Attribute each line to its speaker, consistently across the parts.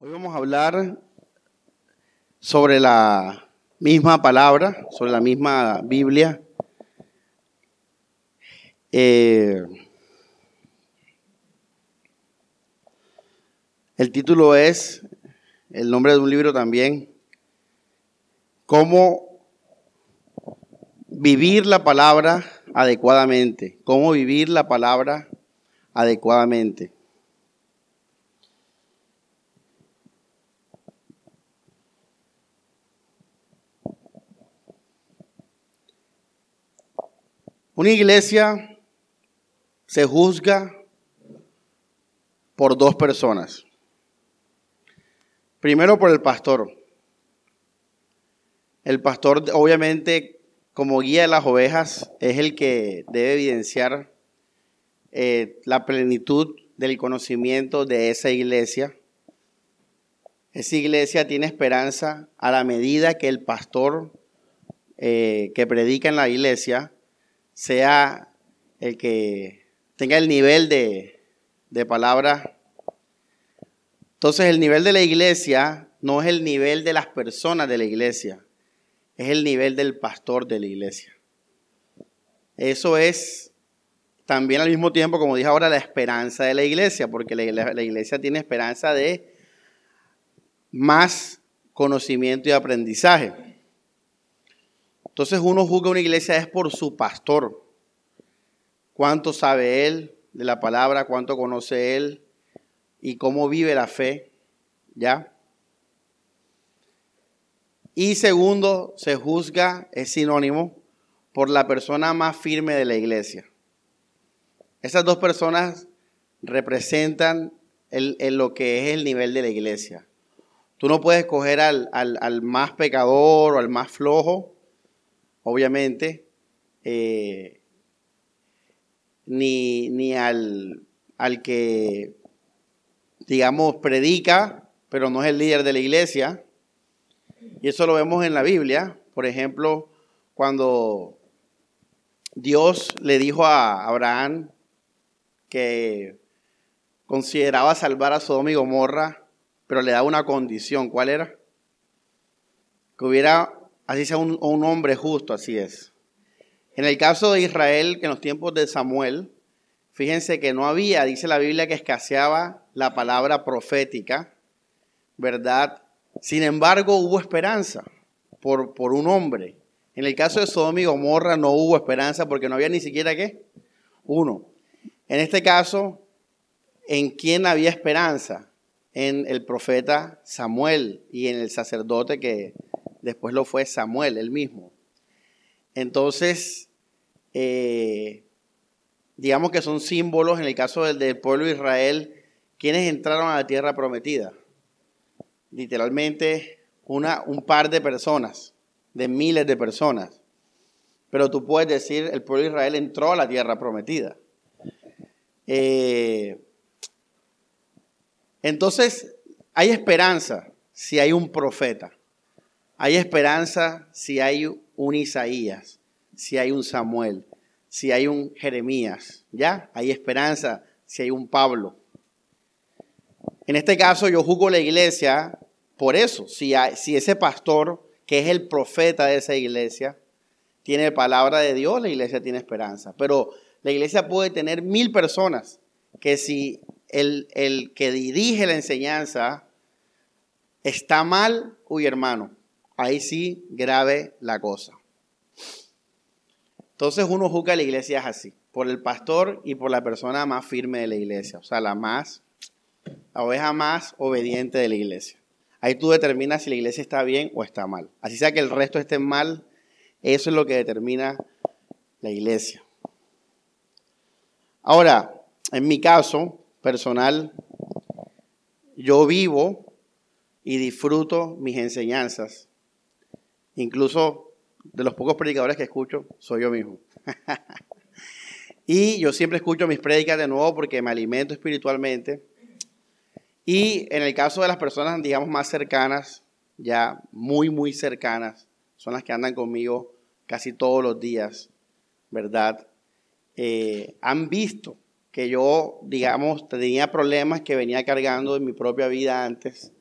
Speaker 1: Hoy vamos a hablar sobre la misma palabra, sobre la misma Biblia. Eh, el título es, el nombre de un libro también, cómo vivir la palabra adecuadamente, cómo vivir la palabra adecuadamente. Una iglesia se juzga por dos personas. Primero por el pastor. El pastor, obviamente, como guía de las ovejas, es el que debe evidenciar eh, la plenitud del conocimiento de esa iglesia. Esa iglesia tiene esperanza a la medida que el pastor eh, que predica en la iglesia sea el que tenga el nivel de, de palabra. Entonces el nivel de la iglesia no es el nivel de las personas de la iglesia, es el nivel del pastor de la iglesia. Eso es también al mismo tiempo, como dije ahora, la esperanza de la iglesia, porque la, la iglesia tiene esperanza de más conocimiento y aprendizaje. Entonces uno juzga una iglesia es por su pastor. Cuánto sabe él de la palabra, cuánto conoce él y cómo vive la fe, ¿ya? Y segundo, se juzga, es sinónimo, por la persona más firme de la iglesia. Esas dos personas representan lo que es el nivel de la iglesia. Tú no puedes coger al, al más pecador o al más flojo obviamente, eh, ni, ni al, al que, digamos, predica, pero no es el líder de la iglesia. Y eso lo vemos en la Biblia. Por ejemplo, cuando Dios le dijo a Abraham que consideraba salvar a Sodoma y Gomorra, pero le daba una condición. ¿Cuál era? Que hubiera así sea un, hombre justo, así es. En el caso de Israel, que en los tiempos de Samuel, fíjense que no había, dice la Biblia, que escaseaba la palabra profética, ¿verdad? Sin embargo, hubo esperanza por, por un hombre. En el caso de Sodoma y Gomorra no hubo esperanza porque no había ni siquiera qué? Uno. En este caso, ¿en quién había esperanza? En el profeta Samuel y en el sacerdote que después lo fue Samuel, el mismo. Entonces, eh, digamos que son símbolos, en el caso del, pueblo de Israel, quienes entraron a la tierra prometida. Literalmente, una, un par de personas, de miles de personas. Pero tú puedes decir, el pueblo de Israel entró a la tierra prometida. Eh, entonces, hay esperanza si hay un profeta. Hay esperanza si hay un Isaías, si hay un Samuel, si hay un Jeremías, ¿ya? Hay esperanza si hay un Pablo. En este caso yo juzgo la iglesia por eso, si, ese pastor, que es el profeta de esa iglesia, tiene palabra de Dios, la iglesia tiene esperanza. Pero la iglesia puede tener mil personas que si el, el que dirige la enseñanza está mal, uy hermano, ahí sí grave la cosa. Entonces uno juzga a la iglesia así, por el pastor y por la persona más firme de la iglesia, o sea, la más, la oveja más obediente de la iglesia. Ahí tú determinas si la iglesia está bien o está mal. Así sea que el resto esté mal, eso es lo que determina la iglesia. Ahora, en mi caso personal, yo vivo y disfruto mis enseñanzas Incluso de los pocos predicadores que escucho, soy yo mismo. y yo siempre escucho mis prédicas de nuevo porque me alimento espiritualmente. Y en el caso de las personas, digamos, más cercanas, ya muy, muy cercanas, son las que andan conmigo casi todos los días, ¿verdad? Eh, han visto que yo, digamos, tenía problemas que venía cargando en mi propia vida antes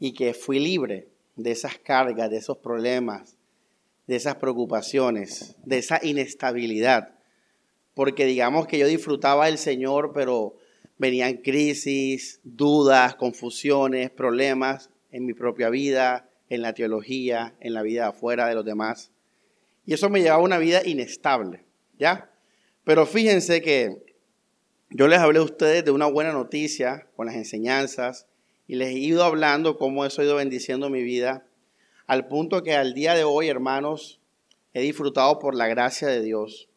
Speaker 1: y que fui libre de esas cargas, de esos problemas, de esas preocupaciones, de esa inestabilidad. Porque digamos que yo disfrutaba del Señor, pero venían crisis, dudas, confusiones, problemas en mi propia vida, en la teología, en la vida afuera de los demás. Y eso me llevaba a una vida inestable, ¿ya? Pero fíjense que yo les hablé a ustedes de una buena noticia con las enseñanzas y les he ido hablando cómo eso ha ido bendiciendo mi vida, al punto que al día de hoy, hermanos, he disfrutado por la gracia de Dios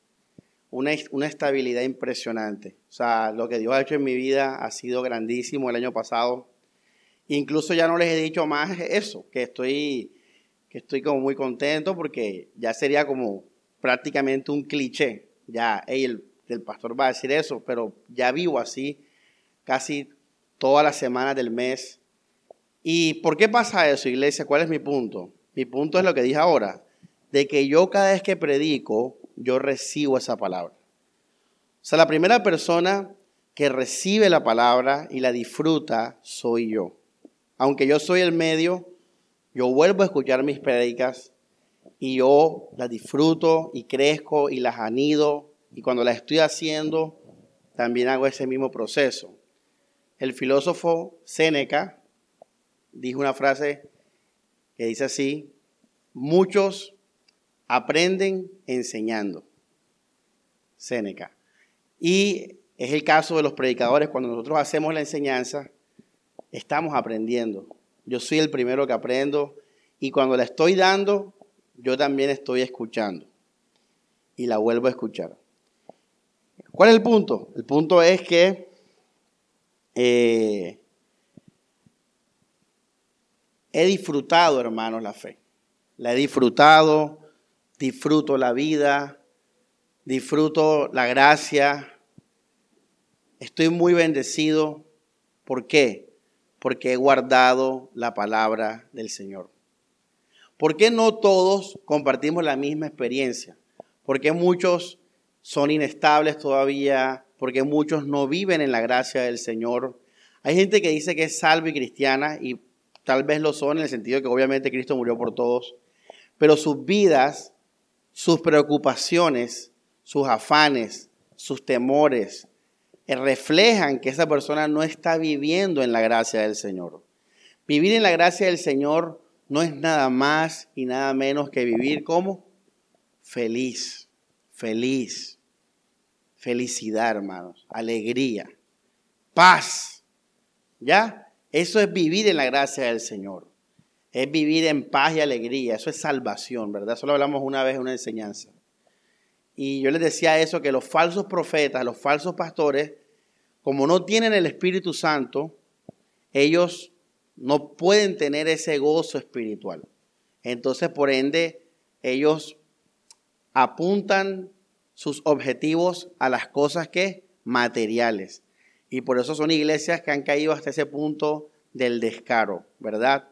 Speaker 1: una, una estabilidad impresionante. O sea, lo que Dios ha hecho en mi vida ha sido grandísimo el año pasado. Incluso ya no les he dicho más eso, que estoy, que estoy como muy contento porque ya sería como prácticamente un cliché. Ya, el, el pastor va a decir eso, pero ya vivo así casi todas las semanas del mes. ¿Y por qué pasa eso, iglesia? ¿Cuál es mi punto? Mi punto es lo que dije ahora, de que yo cada vez que predico, yo recibo esa palabra. O sea, la primera persona que recibe la palabra y la disfruta soy yo aunque yo soy el medio, yo vuelvo a escuchar mis prédicas y yo las disfruto y crezco y las anido y cuando las estoy haciendo también hago ese mismo proceso. El filósofo Séneca dijo una frase que dice así, muchos aprenden enseñando. Séneca. Y es el caso de los predicadores, cuando nosotros hacemos la enseñanza, estamos aprendiendo. Yo soy el primero que aprendo y cuando la estoy dando, yo también estoy escuchando y la vuelvo a escuchar. ¿Cuál es el punto? El punto es que eh, he disfrutado, hermanos, la fe. La he disfrutado, disfruto la vida, disfruto la gracia. Estoy muy bendecido. ¿Por qué? porque he guardado la palabra del Señor. ¿Por qué no todos compartimos la misma experiencia? Porque muchos son inestables todavía, porque muchos no viven en la gracia del Señor. Hay gente que dice que es salva y cristiana y tal vez lo son en el sentido de que obviamente Cristo murió por todos, pero sus vidas, sus preocupaciones, sus afanes, sus temores, reflejan que esa persona no está viviendo en la gracia del Señor. Vivir en la gracia del Señor no es nada más y nada menos que vivir como feliz, feliz, felicidad, hermanos, alegría, paz. ¿Ya? Eso es vivir en la gracia del Señor. Es vivir en paz y alegría. Eso es salvación, ¿verdad? Eso lo hablamos una vez en una enseñanza. Y yo les decía eso, que los falsos profetas, los falsos pastores, como no tienen el Espíritu Santo, ellos no pueden tener ese gozo espiritual. Entonces, por ende, ellos apuntan sus objetivos a las cosas que materiales. Y por eso son iglesias que han caído hasta ese punto del descaro, ¿verdad?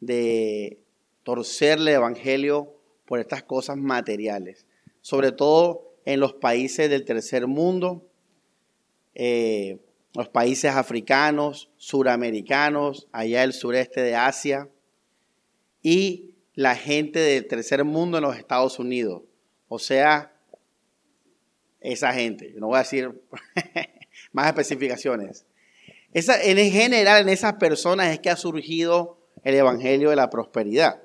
Speaker 1: De torcerle el evangelio por estas cosas materiales sobre todo en los países del tercer mundo, eh, los países africanos, suramericanos, allá el sureste de Asia, y la gente del tercer mundo en los Estados Unidos. O sea, esa gente, no voy a decir más especificaciones. Esa, en general, en esas personas es que ha surgido el Evangelio de la Prosperidad.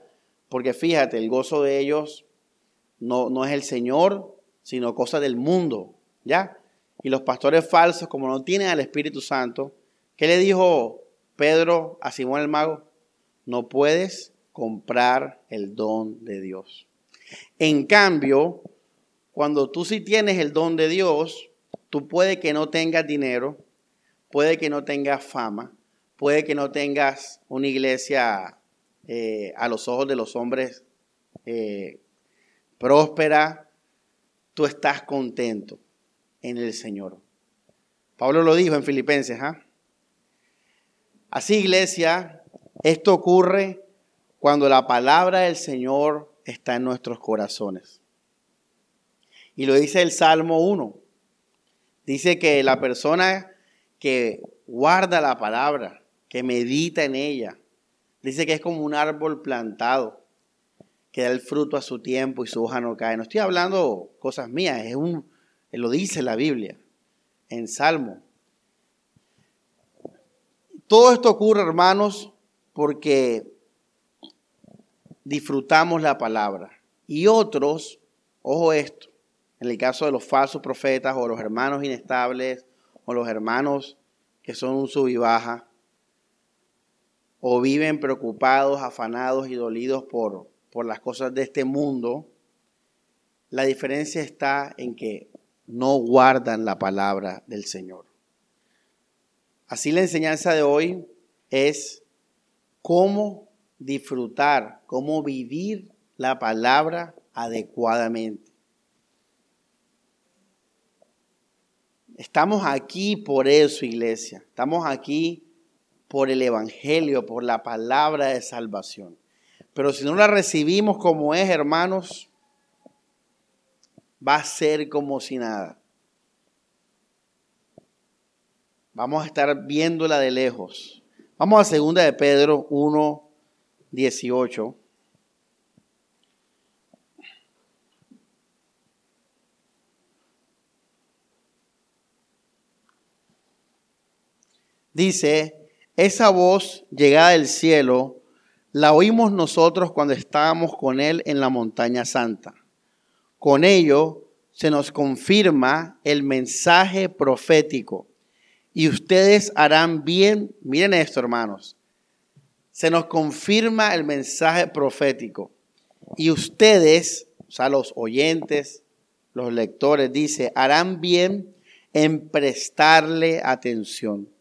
Speaker 1: Porque fíjate, el gozo de ellos no, es el Señor, sino cosa del mundo, ¿ya? Y los pastores falsos, como no tienen al Espíritu Santo, ¿qué le dijo Pedro a Simón el mago? No puedes comprar el don de Dios. En cambio, cuando tú sí tienes el don de Dios, tú puede que no tengas dinero, puede que no tengas fama, puede que no tengas una iglesia eh, a los ojos de los hombres eh, próspera, tú estás contento en el Señor. Pablo lo dijo en Filipenses. ¿ah? Así, iglesia, esto ocurre cuando la palabra del Señor está en nuestros corazones. Y lo dice el Salmo 1. Dice que la persona que guarda la palabra, que medita en ella, Dice que es como un árbol plantado, que da el fruto a su tiempo y su hoja no cae. No estoy hablando cosas mías, es un, lo dice la Biblia, en Salmo. Todo esto ocurre, hermanos, porque disfrutamos la palabra. Y otros, ojo esto, en el caso de los falsos profetas o los hermanos inestables o los hermanos que son un sub y baja, o viven preocupados, afanados y dolidos por, por las cosas de este mundo, la diferencia está en que no guardan la palabra del Señor. Así la enseñanza de hoy es cómo disfrutar, cómo vivir la palabra adecuadamente. Estamos aquí por eso, iglesia. Estamos aquí por el Evangelio, por la palabra de salvación. Pero si no la recibimos como es, hermanos, va a ser como si nada. Vamos a estar viéndola de lejos. Vamos a segunda de Pedro 1, 18. Dice, esa voz llegada del cielo la oímos nosotros cuando estábamos con Él en la montaña santa. Con ello se nos confirma el mensaje profético. Y ustedes harán bien, miren esto hermanos, se nos confirma el mensaje profético. Y ustedes, o sea, los oyentes, los lectores, dice, harán bien en prestarle atención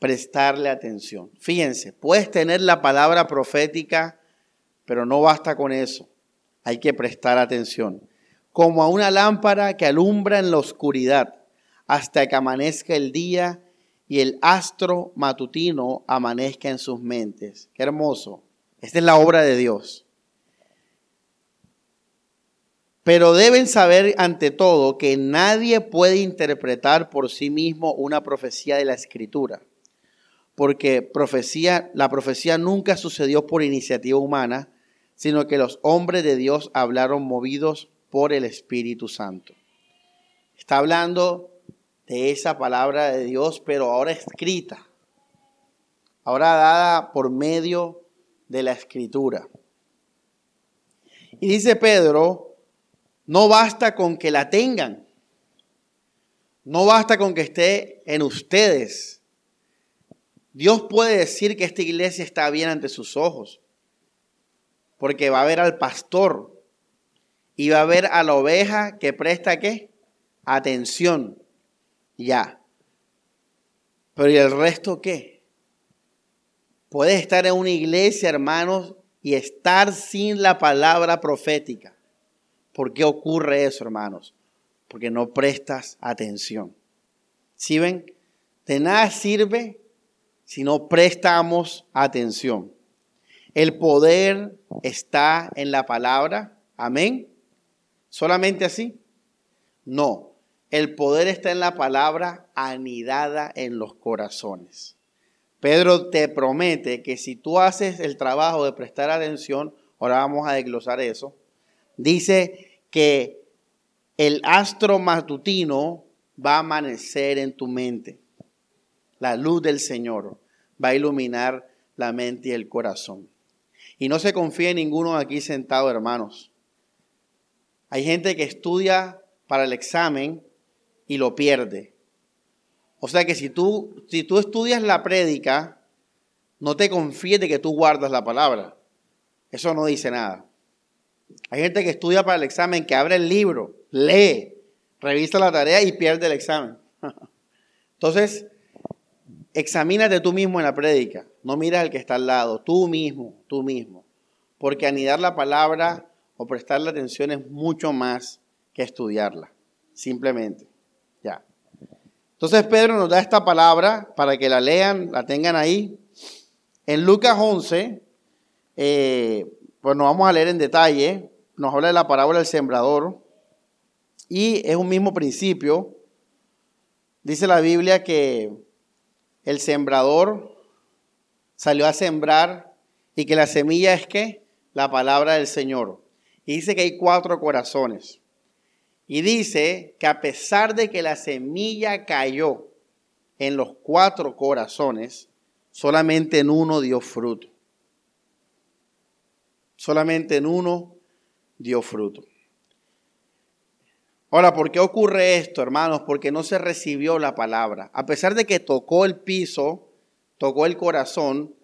Speaker 1: prestarle atención. Fíjense, puedes tener la palabra profética, pero no basta con eso. Hay que prestar atención. Como a una lámpara que alumbra en la oscuridad hasta que amanezca el día y el astro matutino amanezca en sus mentes. Qué hermoso. Esta es la obra de Dios. Pero deben saber ante todo que nadie puede interpretar por sí mismo una profecía de la escritura porque profecía, la profecía nunca sucedió por iniciativa humana, sino que los hombres de Dios hablaron movidos por el Espíritu Santo. Está hablando de esa palabra de Dios, pero ahora escrita, ahora dada por medio de la escritura. Y dice Pedro, no basta con que la tengan, no basta con que esté en ustedes Dios puede decir que esta iglesia está bien ante sus ojos, porque va a ver al pastor y va a ver a la oveja que presta qué? Atención. Ya. Pero ¿y el resto qué? Puedes estar en una iglesia, hermanos, y estar sin la palabra profética. ¿Por qué ocurre eso, hermanos? Porque no prestas atención. ¿Sí ven? De nada sirve si no prestamos atención. El poder está en la palabra. Amén. ¿Solamente así? No. El poder está en la palabra anidada en los corazones. Pedro te promete que si tú haces el trabajo de prestar atención, ahora vamos a desglosar eso, dice que el astro matutino va a amanecer en tu mente la luz del Señor va a iluminar la mente y el corazón. Y no se confíe en ninguno aquí sentado, hermanos. Hay gente que estudia para el examen y lo pierde. O sea que si tú, si tú estudias la prédica, no te confíes de que tú guardas la palabra. Eso no dice nada. Hay gente que estudia para el examen, que abre el libro, lee, revisa la tarea y pierde el examen. Entonces, Examínate tú mismo en la prédica, no miras al que está al lado, tú mismo, tú mismo. Porque anidar la palabra o prestarle atención es mucho más que estudiarla, simplemente. Ya. Entonces Pedro nos da esta palabra para que la lean, la tengan ahí. En Lucas 11, eh, pues nos vamos a leer en detalle, nos habla de la parábola del sembrador y es un mismo principio. Dice la Biblia que el sembrador salió a sembrar y que la semilla es qué? La palabra del Señor. Y dice que hay cuatro corazones. Y dice que a pesar de que la semilla cayó en los cuatro corazones, solamente en uno dio fruto. Solamente en uno dio fruto. Ahora, ¿por qué ocurre esto, hermanos? Porque no se recibió la palabra. A pesar de que tocó el piso, tocó el corazón,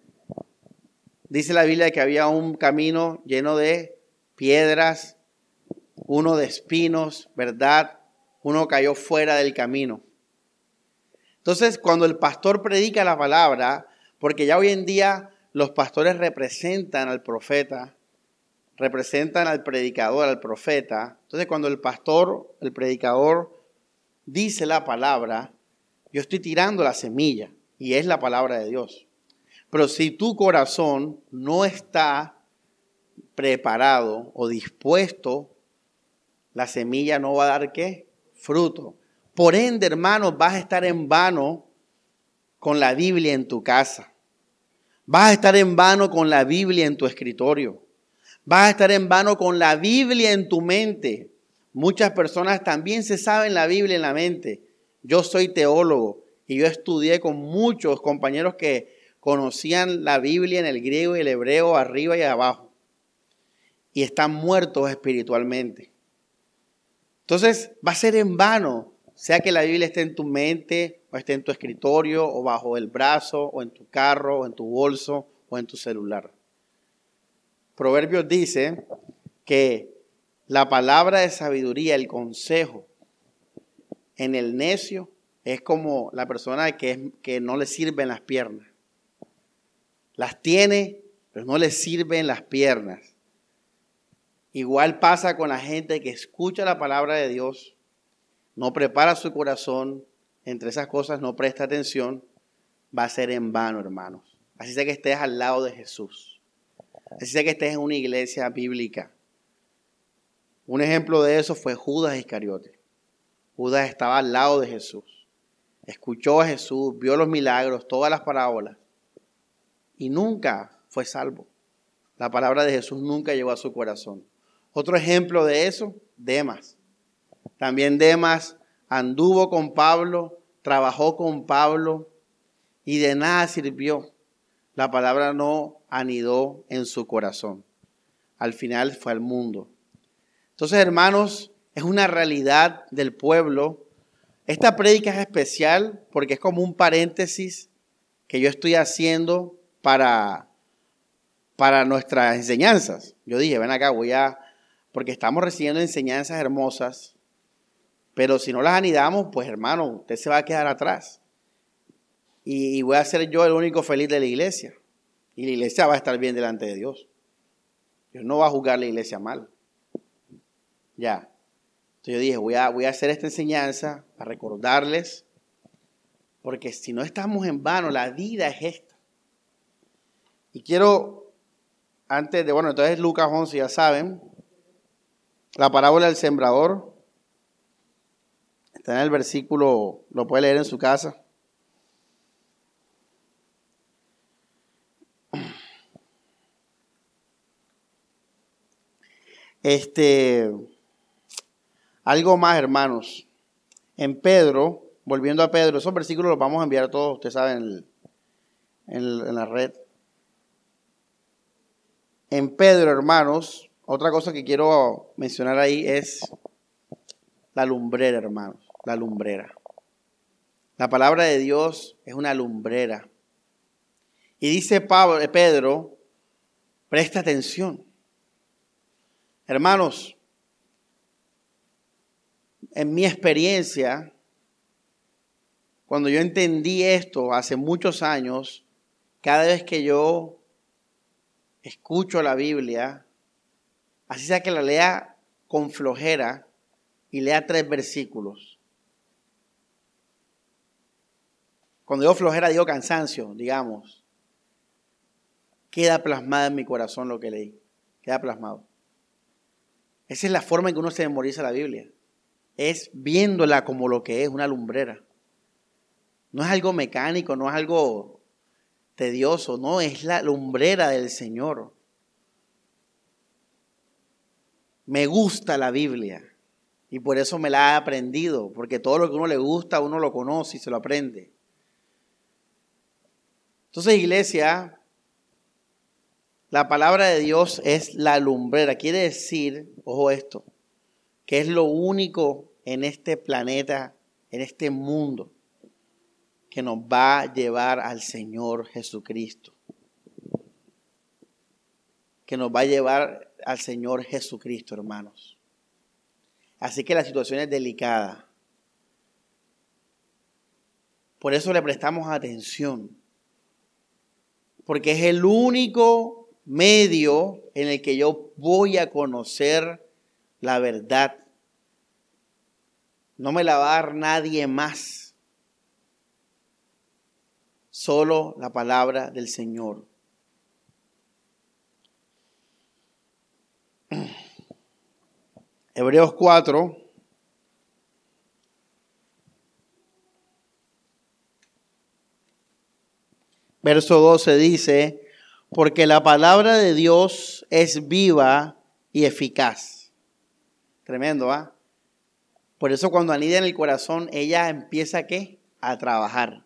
Speaker 1: dice la Biblia que había un camino lleno de piedras, uno de espinos, ¿verdad? Uno cayó fuera del camino. Entonces, cuando el pastor predica la palabra, porque ya hoy en día los pastores representan al profeta, representan al predicador, al profeta. Entonces cuando el pastor, el predicador, dice la palabra, yo estoy tirando la semilla y es la palabra de Dios. Pero si tu corazón no está preparado o dispuesto, la semilla no va a dar qué? Fruto. Por ende, hermanos, vas a estar en vano con la Biblia en tu casa. Vas a estar en vano con la Biblia en tu escritorio. Vas a estar en vano con la Biblia en tu mente. Muchas personas también se saben la Biblia en la mente. Yo soy teólogo y yo estudié con muchos compañeros que conocían la Biblia en el griego y el hebreo arriba y abajo. Y están muertos espiritualmente. Entonces va a ser en vano, sea que la Biblia esté en tu mente, o esté en tu escritorio, o bajo el brazo, o en tu carro, o en tu bolso, o en tu celular. Proverbios dice que la palabra de sabiduría, el consejo en el necio es como la persona que, que no le sirven las piernas. Las tiene, pero no le sirven las piernas. Igual pasa con la gente que escucha la palabra de Dios, no prepara su corazón, entre esas cosas no presta atención, va a ser en vano, hermanos. Así sea que estés al lado de Jesús. Así sea que estés en una iglesia bíblica. Un ejemplo de eso fue Judas Iscariote. Judas estaba al lado de Jesús. Escuchó a Jesús, vio los milagros, todas las parábolas. Y nunca fue salvo. La palabra de Jesús nunca llegó a su corazón. Otro ejemplo de eso, Demas. También Demas anduvo con Pablo, trabajó con Pablo y de nada sirvió. La palabra no anidó en su corazón. Al final fue al mundo. Entonces, hermanos, es una realidad del pueblo. Esta prédica es especial porque es como un paréntesis que yo estoy haciendo para, para nuestras enseñanzas. Yo dije, ven acá, voy a, porque estamos recibiendo enseñanzas hermosas, pero si no las anidamos, pues hermano, usted se va a quedar atrás. Y, voy a ser yo el único feliz de la iglesia. Y la iglesia va a estar bien delante de Dios. Dios no va a juzgar la iglesia mal. Ya. Entonces yo dije, voy a, voy a hacer esta enseñanza para recordarles, porque si no estamos en vano, la vida es esta. Y quiero, antes de, bueno, entonces Lucas 11, ya saben, la parábola del sembrador, está en el versículo, lo puede leer en su casa. Este, algo más, hermanos. En Pedro, volviendo a Pedro, esos versículos los vamos a enviar a todos, ustedes saben, en, la red. En Pedro, hermanos, otra cosa que quiero mencionar ahí es la lumbrera, hermanos, la lumbrera. La palabra de Dios es una lumbrera. Y dice Pablo, Pedro, presta atención. Hermanos, en mi experiencia, cuando yo entendí esto hace muchos años, cada vez que yo escucho la Biblia, así sea que la lea con flojera y lea tres versículos. Cuando digo flojera, digo cansancio, digamos. Queda plasmado en mi corazón lo que leí. Queda plasmado. Esa es la forma en que uno se memoriza la Biblia. Es viéndola como lo que es, una lumbrera. No es algo mecánico, no es algo tedioso, no, es la lumbrera del Señor. Me gusta la Biblia y por eso me la he aprendido, porque todo lo que uno le gusta, uno lo conoce y se lo aprende. Entonces, iglesia, la palabra de Dios es la lumbrera. Quiere decir, ojo esto, que es lo único en este planeta, en este mundo, que nos va a llevar al Señor Jesucristo. Que nos va a llevar al Señor Jesucristo, hermanos. Así que la situación es delicada. Por eso le prestamos atención. Porque es el único medio en el que yo voy a conocer la verdad. No me la va a dar nadie más. Solo la palabra del Señor. Hebreos 4. Verso 12 dice, porque la palabra de Dios es viva y eficaz. Tremendo, ¿ah? Por eso cuando anida en el corazón, ella empieza ¿qué? A trabajar.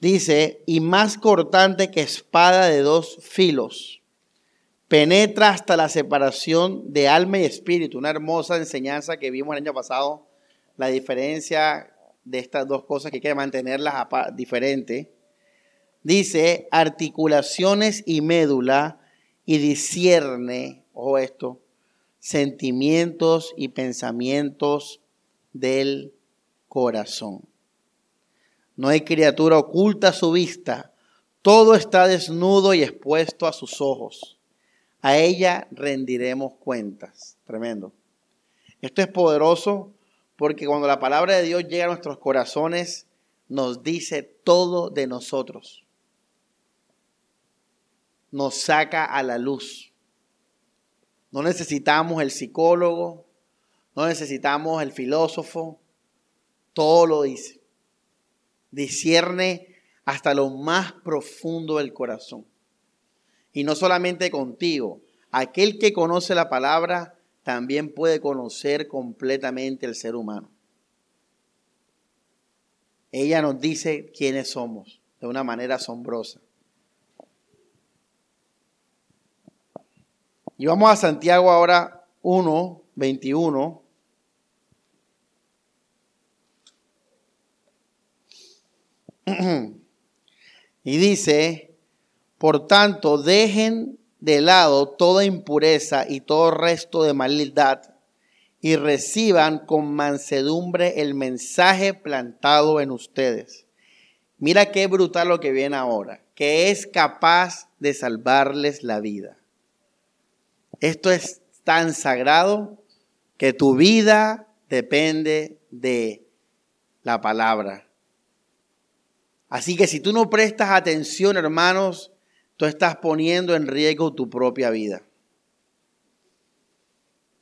Speaker 1: Dice, y más cortante que espada de dos filos penetra hasta la separación de alma y espíritu. Una hermosa enseñanza que vimos el año pasado, la diferencia de estas dos cosas que hay que mantenerlas diferentes. Dice articulaciones y médula y discierne, ojo esto, sentimientos y pensamientos del corazón. No hay criatura oculta a su vista, todo está desnudo y expuesto a sus ojos a ella rendiremos cuentas. Tremendo. Esto es poderoso porque cuando la palabra de Dios llega a nuestros corazones, nos dice todo de nosotros. Nos saca a la luz. No necesitamos el psicólogo, no necesitamos el filósofo, todo lo dice. Discierne hasta lo más profundo del corazón. Y no solamente contigo. Aquel que conoce la palabra también puede conocer completamente el ser humano. Ella nos dice quiénes somos de una manera asombrosa. Y vamos a Santiago ahora 1, 21. y dice, por tanto, dejen de lado toda impureza y todo resto de maldad y reciban con mansedumbre el mensaje plantado en ustedes. Mira qué brutal lo que viene ahora, que es capaz de salvarles la vida. Esto es tan sagrado que tu vida depende de la palabra. Así que si tú no prestas atención, hermanos, tú estás poniendo en riesgo tu propia vida.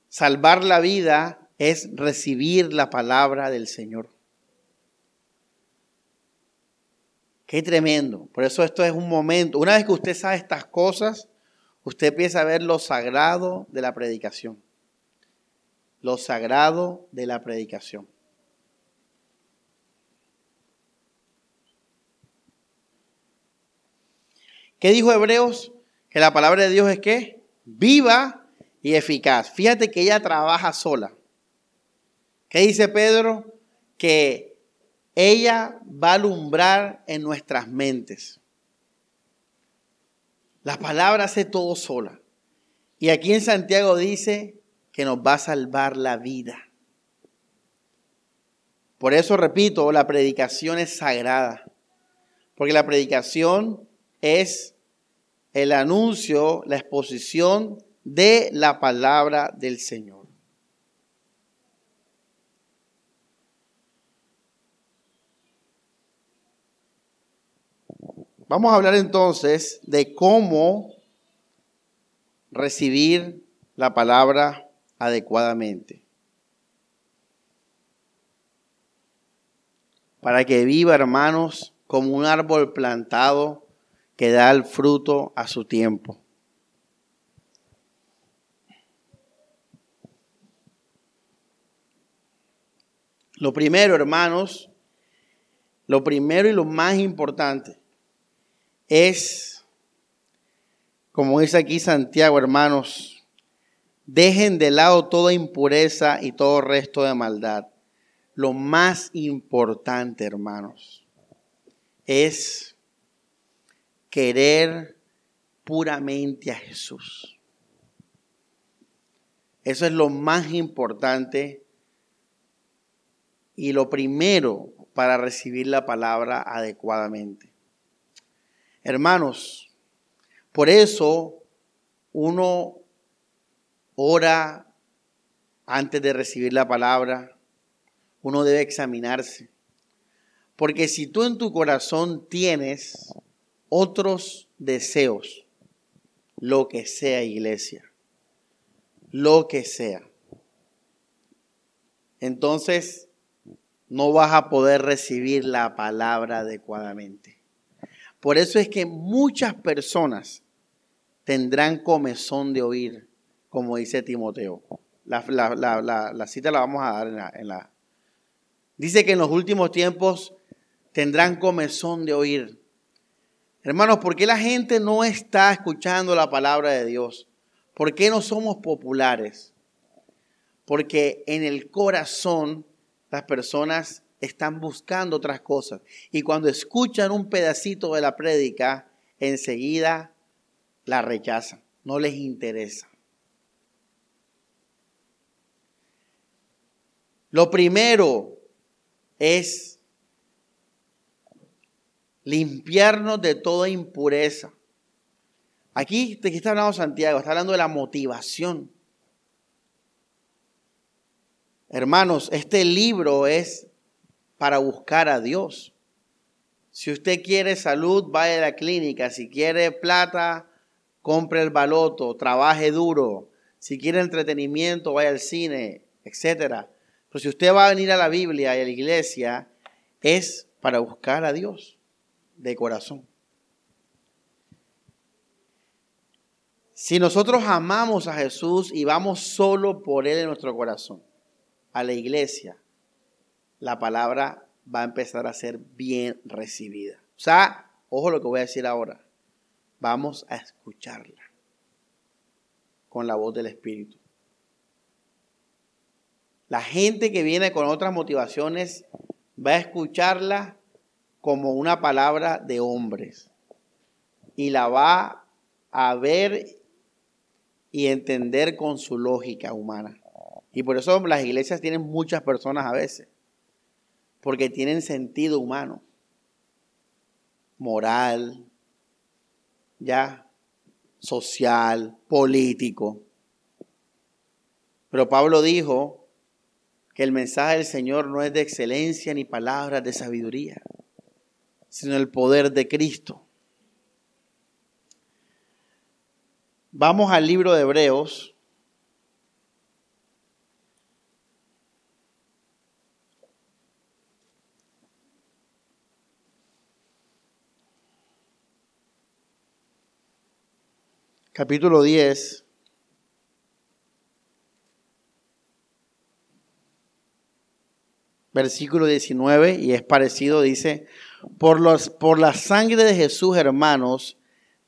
Speaker 1: Salvar la vida es recibir la palabra del Señor. Qué tremendo. Por eso esto es un momento. Una vez que usted sabe estas cosas, usted empieza a ver lo sagrado de la predicación. Lo sagrado de la predicación. ¿Qué dijo Hebreos? Que la palabra de Dios es que viva y eficaz. Fíjate que ella trabaja sola. ¿Qué dice Pedro? Que ella va a alumbrar en nuestras mentes. La palabra hace todo sola. Y aquí en Santiago dice que nos va a salvar la vida. Por eso repito, la predicación es sagrada. Porque la predicación es el anuncio, la exposición de la palabra del Señor. Vamos a hablar entonces de cómo recibir la palabra adecuadamente. Para que viva, hermanos, como un árbol plantado que da el fruto a su tiempo. Lo primero, hermanos, lo primero y lo más importante es, como dice aquí Santiago, hermanos, dejen de lado toda impureza y todo resto de maldad. Lo más importante, hermanos, es querer puramente a Jesús. Eso es lo más importante y lo primero para recibir la palabra adecuadamente. Hermanos, por eso uno ora antes de recibir la palabra, uno debe examinarse. Porque si tú en tu corazón tienes otros deseos, lo que sea iglesia, lo que sea, entonces no vas a poder recibir la palabra adecuadamente. Por eso es que muchas personas tendrán comezón de oír, como dice Timoteo. La, cita la vamos a dar en la, en la... Dice que en los últimos tiempos tendrán comezón de oír. Hermanos, ¿por qué la gente no está escuchando la palabra de Dios? ¿Por qué no somos populares? Porque en el corazón las personas están buscando otras cosas. Y cuando escuchan un pedacito de la prédica, enseguida la rechazan, no les interesa. Lo primero es limpiarnos de toda impureza. Aquí, de está hablando Santiago, está hablando de la motivación. Hermanos, este libro es para buscar a Dios. Si usted quiere salud, vaya a la clínica. Si quiere plata, compre el baloto, trabaje duro. Si quiere entretenimiento, vaya al cine, etc. Pero si usted va a venir a la Biblia y a la iglesia, es para buscar a Dios de corazón. Si nosotros amamos a Jesús y vamos solo por Él en nuestro corazón, a la iglesia, la palabra va a empezar a ser bien recibida. O sea, ojo lo que voy a decir ahora. Vamos a escucharla con la voz del Espíritu. La gente que viene con otras motivaciones va a escucharla como una palabra de hombres y la va a ver y entender con su lógica humana. Y por eso las iglesias tienen muchas personas a veces, porque tienen sentido humano, moral, ya, social, político. Pero Pablo dijo que el mensaje del Señor no es de excelencia ni palabras de sabiduría, sino el poder de Cristo. Vamos al libro de Hebreos, capítulo 10, versículo 19, y es parecido, dice, por, los, por la sangre de Jesús, hermanos,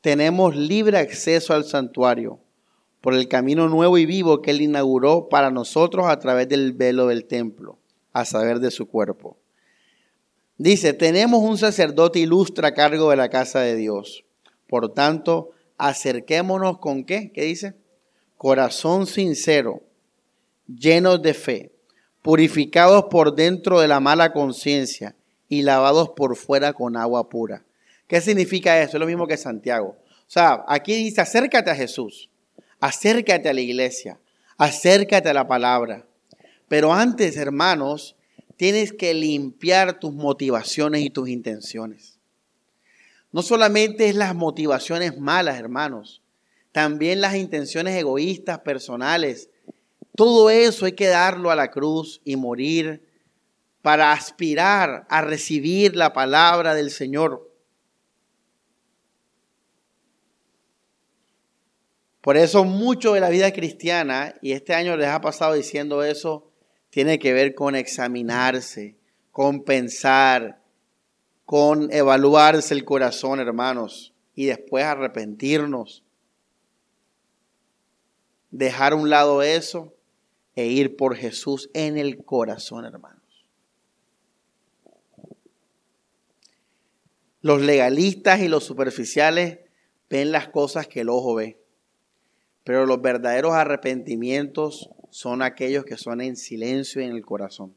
Speaker 1: tenemos libre acceso al santuario, por el camino nuevo y vivo que Él inauguró para nosotros a través del velo del templo, a saber de su cuerpo. Dice, tenemos un sacerdote ilustre a cargo de la casa de Dios. Por tanto, acerquémonos con qué? ¿Qué dice? Corazón sincero, llenos de fe, purificados por dentro de la mala conciencia y lavados por fuera con agua pura. ¿Qué significa eso? Es lo mismo que Santiago. O sea, aquí dice, acércate a Jesús, acércate a la iglesia, acércate a la palabra. Pero antes, hermanos, tienes que limpiar tus motivaciones y tus intenciones. No solamente es las motivaciones malas, hermanos, también las intenciones egoístas, personales. Todo eso hay que darlo a la cruz y morir para aspirar a recibir la palabra del Señor. Por eso mucho de la vida cristiana, y este año les ha pasado diciendo eso, tiene que ver con examinarse, con pensar, con evaluarse el corazón, hermanos, y después arrepentirnos. Dejar a un lado eso e ir por Jesús en el corazón, hermanos. Los legalistas y los superficiales ven las cosas que el ojo ve, pero los verdaderos arrepentimientos son aquellos que son en silencio en el corazón.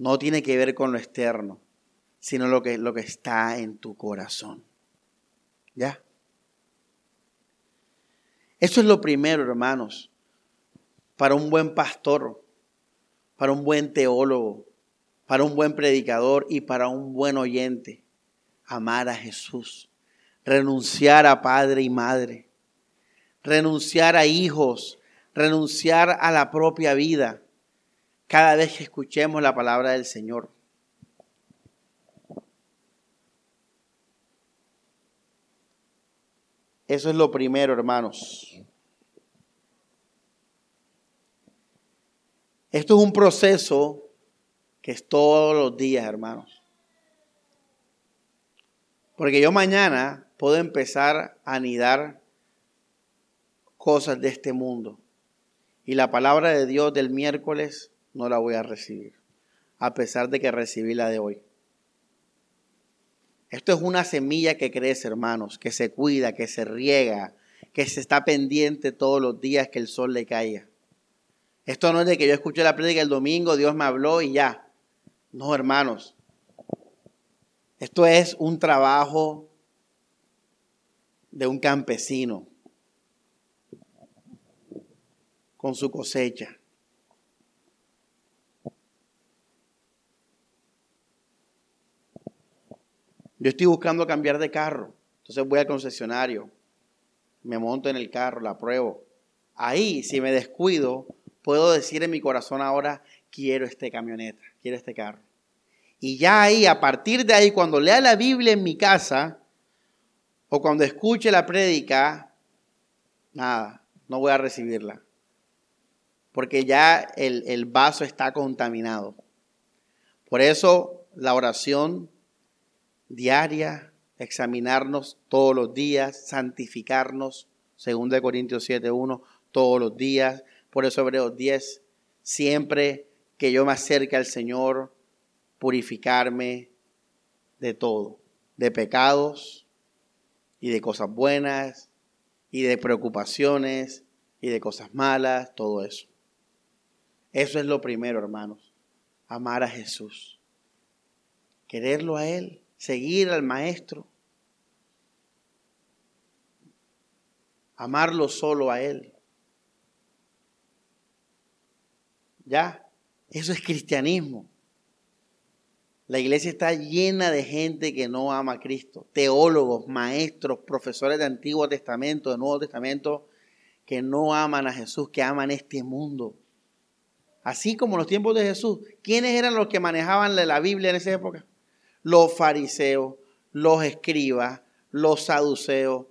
Speaker 1: No tiene que ver con lo externo, sino lo que, lo que está en tu corazón. ¿Ya? Eso es lo primero, hermanos, para un buen pastor, para un buen teólogo, para un buen predicador y para un buen oyente. Amar a Jesús, renunciar a padre y madre, renunciar a hijos, renunciar a la propia vida cada vez que escuchemos la palabra del Señor. Eso es lo primero, hermanos. Esto es un proceso que es todos los días, hermanos. Porque yo mañana puedo empezar a anidar cosas de este mundo. Y la palabra de Dios del miércoles no la voy a recibir, a pesar de que recibí la de hoy. Esto es una semilla que crece, hermanos, que se cuida, que se riega, que se está pendiente todos los días que el sol le caiga. Esto no es de que yo escuché la prédica el domingo, Dios me habló y ya. No, hermanos. Esto es un trabajo de un campesino con su cosecha. Yo estoy buscando cambiar de carro, entonces voy al concesionario, me monto en el carro, la pruebo. Ahí, si me descuido, puedo decir en mi corazón ahora, quiero este camioneta, quiero este carro. Y ya ahí, a partir de ahí, cuando lea la Biblia en mi casa, o cuando escuche la prédica, nada, no voy a recibirla. Porque ya el, el vaso está contaminado. Por eso la oración diaria, examinarnos todos los días, santificarnos, 2 Corintios 7.1, todos los días. Por eso Hebreos 10, siempre que yo me acerque al Señor, purificarme de todo, de pecados y de cosas buenas y de preocupaciones y de cosas malas, todo eso. Eso es lo primero, hermanos, amar a Jesús, quererlo a Él seguir al Maestro, amarlo solo a Él. Ya, eso es cristianismo. La iglesia está llena de gente que no ama a Cristo, teólogos, maestros, profesores de Antiguo Testamento, de Nuevo Testamento, que no aman a Jesús, que aman este mundo. Así como en los tiempos de Jesús, ¿quiénes eran los que manejaban la Biblia en esa época? Los fariseos, los escribas, los saduceos,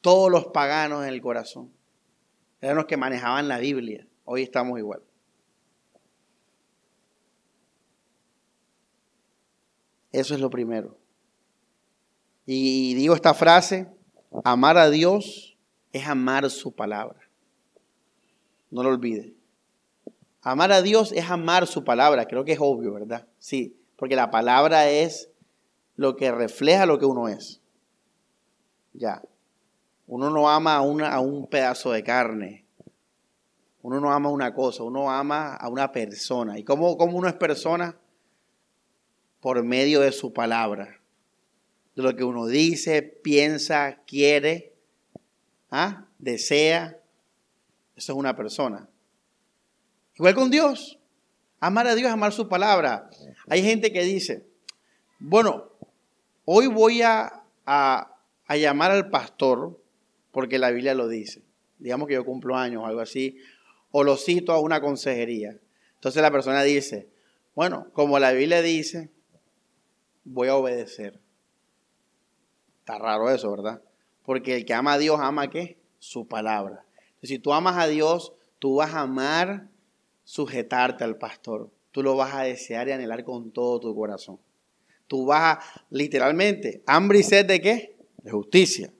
Speaker 1: todos los paganos en el corazón. Eran los que manejaban la Biblia. Hoy estamos igual. Eso es lo primero. Y digo esta frase, amar a Dios es amar su palabra. No lo olvide. Amar a Dios es amar su palabra. Creo que es obvio, ¿verdad? Sí, porque la palabra es lo que refleja lo que uno es. Ya. Uno no ama a, a un pedazo de carne. Uno no ama una cosa, uno ama a una persona. ¿Y cómo, cómo uno es persona? Por medio de su palabra. De lo que uno dice, piensa, quiere, ¿ah? desea. Eso es una persona. Igual con Dios. Amar a Dios, amar su palabra. Hay gente que dice, bueno, hoy voy a, a, llamar al pastor porque la Biblia lo dice. Digamos que yo cumplo años o algo así, o lo cito a una consejería. Entonces la persona dice, Bueno, como la Biblia dice, voy a obedecer. Está raro eso, ¿verdad? Porque el que ama a Dios ama qué? Su palabra. Si tú amas a Dios, tú vas a amar sujetarte al pastor. Tú lo vas a desear y anhelar con todo tu corazón. Tú vas a, literalmente, hambre y sed de qué? De justicia.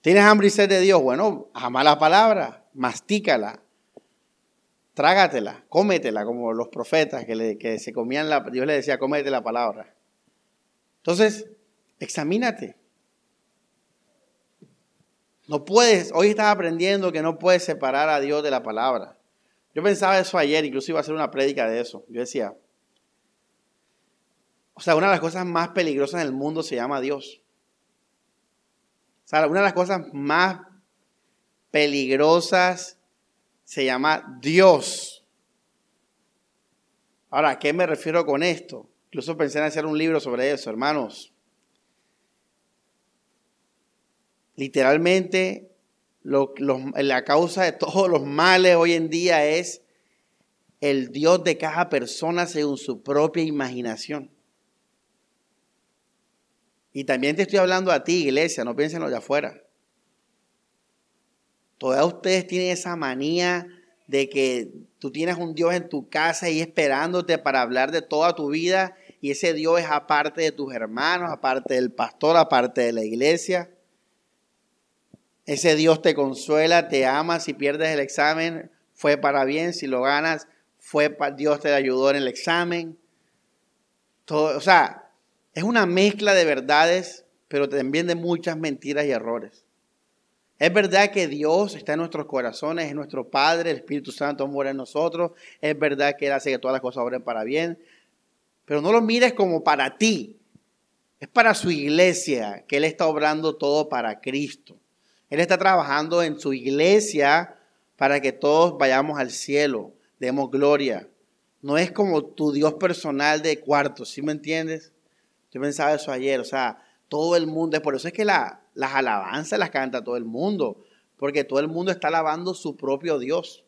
Speaker 1: ¿Tienes hambre y sed de Dios? Bueno, ama la palabra, mastícala, trágatela, cómetela, como los profetas que, que se comían la, Dios le decía, cómete la palabra. Entonces, examínate. No puedes, hoy estás aprendiendo que no puedes separar a Dios de la palabra. Yo pensaba eso ayer, incluso iba a hacer una prédica de eso. Yo decía, o sea, una de las cosas más peligrosas del mundo se llama Dios. O sea, una de las cosas más peligrosas se llama Dios. Ahora, ¿a qué me refiero con esto? Incluso pensé en hacer un libro sobre eso, hermanos. Literalmente, la causa de todos los males hoy en día es el Dios de cada persona según su propia imaginación. Y también te estoy hablando a ti, iglesia, no piensen lo de afuera. Todos ustedes tienen esa manía de que tú tienes un Dios en tu casa y esperándote para hablar de toda tu vida y ese Dios es aparte de tus hermanos, aparte del pastor, aparte de la iglesia. Ese Dios te consuela, te ama, si pierdes el examen fue para bien, si lo ganas fue para, Dios te ayudó en el examen. Todo, o sea, es una mezcla de verdades, pero también de muchas mentiras y errores. Es verdad que Dios está en nuestros corazones, es nuestro Padre, el Espíritu Santo mora en nosotros. Es verdad que Él hace que todas las cosas obren para bien. Pero no lo mires como para ti. Es para su iglesia que Él está obrando todo para Cristo. Él está trabajando en su iglesia para que todos vayamos al cielo, demos gloria. No es como tu Dios personal de cuarto, ¿sí me entiendes? Yo pensaba eso ayer, o sea, todo el mundo, por eso es que las alabanzas las canta todo el mundo, porque todo el mundo está alabando su propio Dios.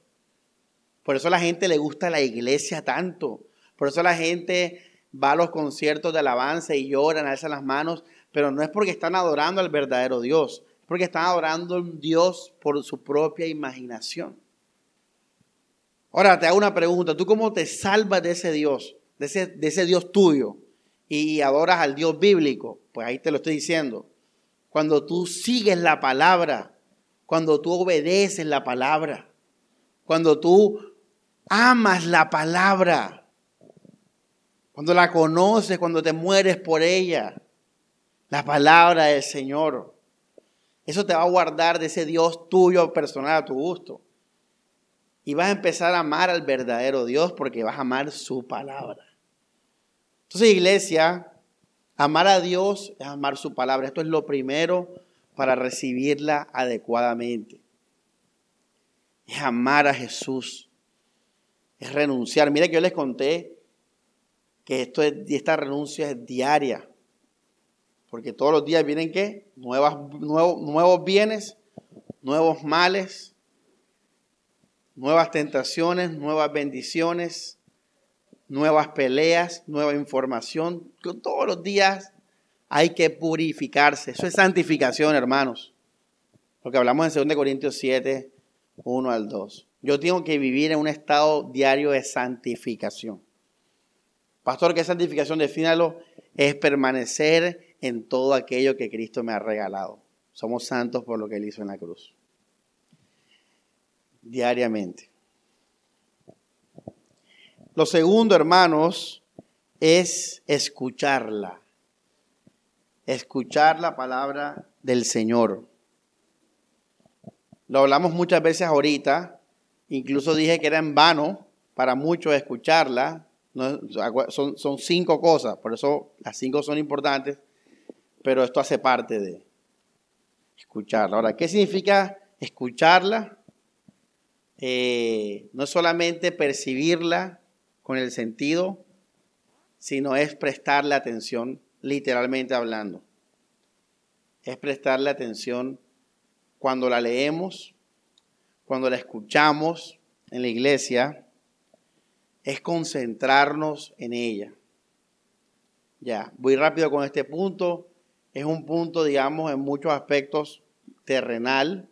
Speaker 1: Por eso la gente le gusta la iglesia tanto, por eso la gente va a los conciertos de alabanza y lloran, alzan las manos, pero no es porque están adorando al verdadero Dios, porque están adorando a un Dios por su propia imaginación. Ahora te hago una pregunta, ¿tú cómo te salvas de ese Dios, de ese, de ese Dios tuyo? y adoras al Dios bíblico, pues ahí te lo estoy diciendo. Cuando tú sigues la palabra, cuando tú obedeces la palabra, cuando tú amas la palabra, cuando la conoces, cuando te mueres por ella, la palabra del Señor. Eso te va a guardar de ese Dios tuyo personal a tu gusto. Y vas a empezar a amar al verdadero Dios porque vas a amar su palabra. Entonces, iglesia, amar a Dios es amar su palabra. Esto es lo primero para recibirla adecuadamente. Es amar a Jesús. Es renunciar. Mira que yo les conté que esto es, esta renuncia es diaria. Porque todos los días vienen qué? Nuevas, nuevos, bienes, nuevos males, nuevas tentaciones, nuevas bendiciones, nuevas peleas, nueva información. Todos los días hay que purificarse. Eso es santificación, hermanos. Porque hablamos en 2 Corintios 7, 1 al 2. Yo tengo que vivir en un estado diario de santificación. Pastor, ¿qué santificación? Defínalo. Es permanecer en todo aquello que Cristo me ha regalado. Somos santos por lo que Él hizo en la cruz. Diariamente. Lo segundo, hermanos, es escucharla. Escuchar la palabra del Señor. Lo hablamos muchas veces ahorita. Incluso dije que era en vano para muchos escucharla. son, cinco cosas, por eso las cinco son importantes, pero esto hace parte de escucharla. Ahora, ¿qué significa escucharla? Eh, no solamente percibirla, con el sentido, sino es prestarle atención, literalmente hablando. Es prestarle atención cuando la leemos, cuando la escuchamos en la iglesia, es concentrarnos en ella. Ya, voy rápido con este punto. Es un punto, digamos, en muchos aspectos terrenal.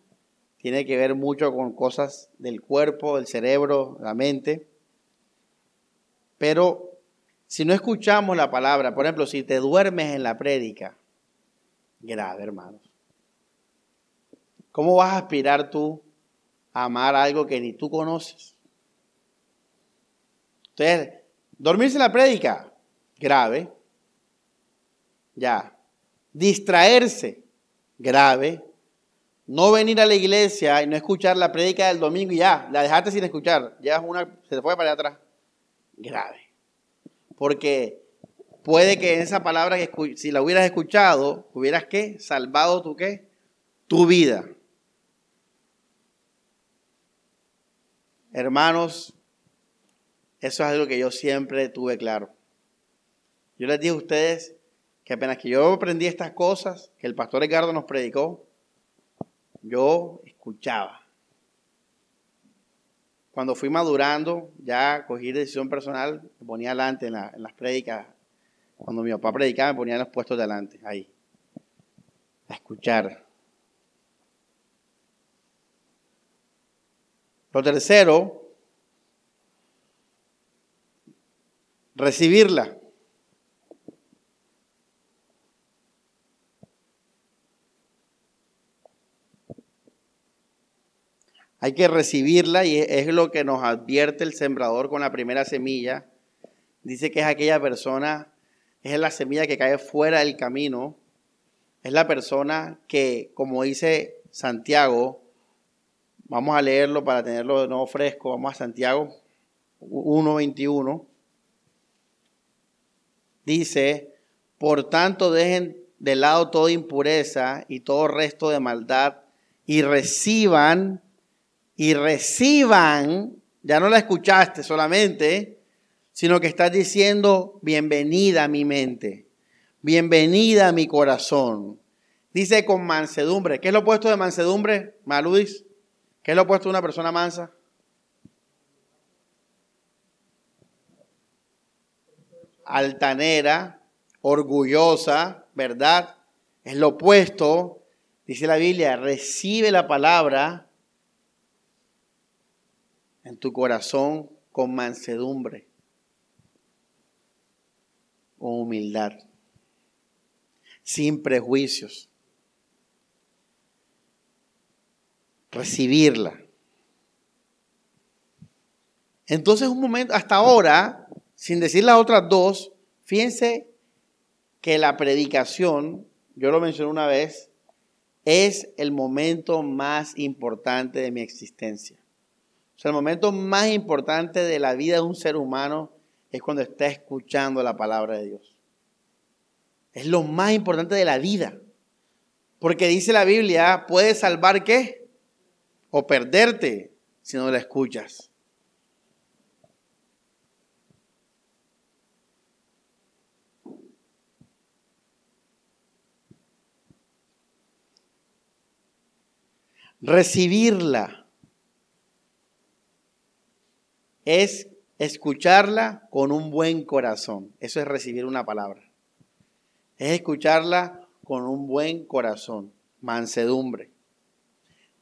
Speaker 1: Tiene que ver mucho con cosas del cuerpo, del cerebro, la mente. Pero si no escuchamos la palabra, por ejemplo, si te duermes en la prédica, grave, hermanos. ¿Cómo vas a aspirar tú a amar algo que ni tú conoces? Entonces, dormirse en la prédica, grave. Ya. Distraerse, grave. No venir a la iglesia y no escuchar la prédica del domingo y ya, la dejaste sin escuchar. Ya una, se te fue para atrás. Grave. Porque puede que esa palabra, que si la hubieras escuchado, hubieras qué? Salvado tu qué? Tu vida. Hermanos, eso es algo que yo siempre tuve claro. Yo les dije a ustedes apenas que yo aprendí estas cosas que el pastor Edgardo nos predicó, yo escuchaba. Cuando fui madurando, ya cogí decisión personal, me ponía adelante en, en las prédicas. Cuando mi papá predicaba, me ponía en los puestos de adelante, ahí, a escuchar. Lo tercero, recibirla. Hay que recibirla y es lo que nos advierte el sembrador con la primera semilla. Dice que es aquella persona, es la semilla que cae fuera del camino. Es la persona que, como dice Santiago, Vamos a leerlo para tenerlo de nuevo fresco. Vamos a Santiago 1.21. Dice, por tanto dejen de lado toda impureza y todo resto de maldad y reciban, y reciban, ya no la escuchaste solamente, sino que estás diciendo, bienvenida a mi mente, bienvenida a mi corazón. Dice con mansedumbre. ¿Qué es lo opuesto de mansedumbre, Maludis? ¿Qué es lo opuesto a una persona mansa? Altanera, orgullosa, ¿verdad? Es lo opuesto. Dice la Biblia, recibe la palabra en tu corazón con mansedumbre, con humildad, sin prejuicios. recibirla. Entonces, un momento, hasta ahora, sin decir las otras dos, fíjense que la predicación, yo lo mencioné una vez, es el momento más importante de mi existencia. El momento más importante de la vida de un ser humano es cuando está escuchando la palabra de Dios. Es lo más importante de la vida. Porque dice la Biblia, puede salvar qué? o perderte si no la escuchas. Recibirla es escucharla con un buen corazón. Eso es recibir una palabra. Es escucharla con un buen corazón, mansedumbre.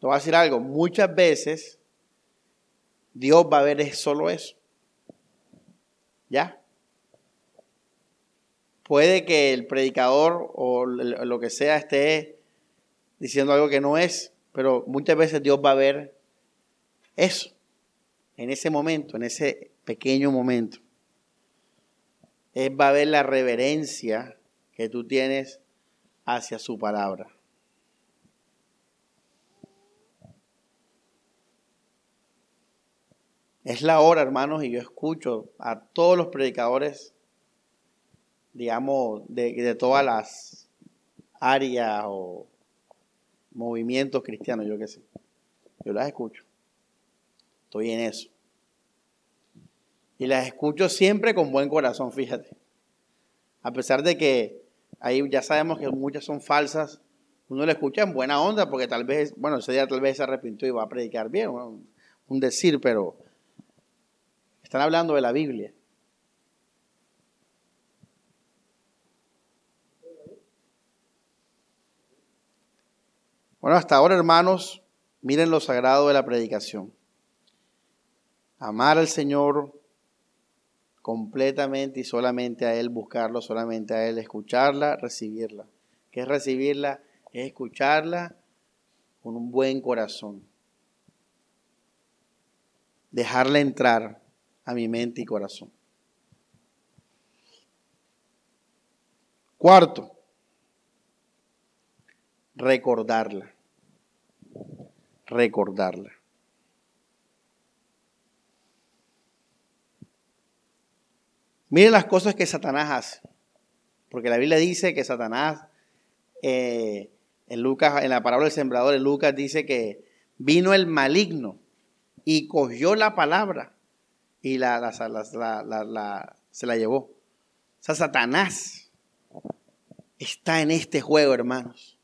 Speaker 1: Te voy a decir algo, muchas veces Dios va a ver solo eso. ¿Ya? Puede que el predicador o lo que sea esté diciendo algo que no es, pero muchas veces Dios va a ver eso, en ese momento, en ese pequeño momento. Él va a ver la reverencia que tú tienes hacia su palabra. Es la hora, hermanos, y yo escucho a todos los predicadores, digamos, de, todas las áreas o movimientos cristianos, yo qué sé. Yo las escucho. Estoy en eso. Y las escucho siempre con buen corazón, fíjate. A pesar de que ahí ya sabemos que muchas son falsas, uno le escucha en buena onda porque tal vez, bueno, ese día tal vez se arrepintió y va a predicar bien, un decir, pero Están hablando de la Biblia. Bueno, hasta ahora, hermanos, miren lo sagrado de la predicación. Amar al Señor completamente y solamente a Él, buscarlo solamente a Él, escucharla, recibirla. ¿Qué es recibirla? Es escucharla con un buen corazón. Dejarla entrar a mi mente y corazón. Cuarto, recordarla. Recordarla. Miren las cosas que Satanás hace. Porque la Biblia dice que Satanás, eh, en Lucas, en la palabra del sembrador, en Lucas dice que vino el maligno y cogió la palabra y la, se la llevó. O sea, Satanás está en este juego, hermanos.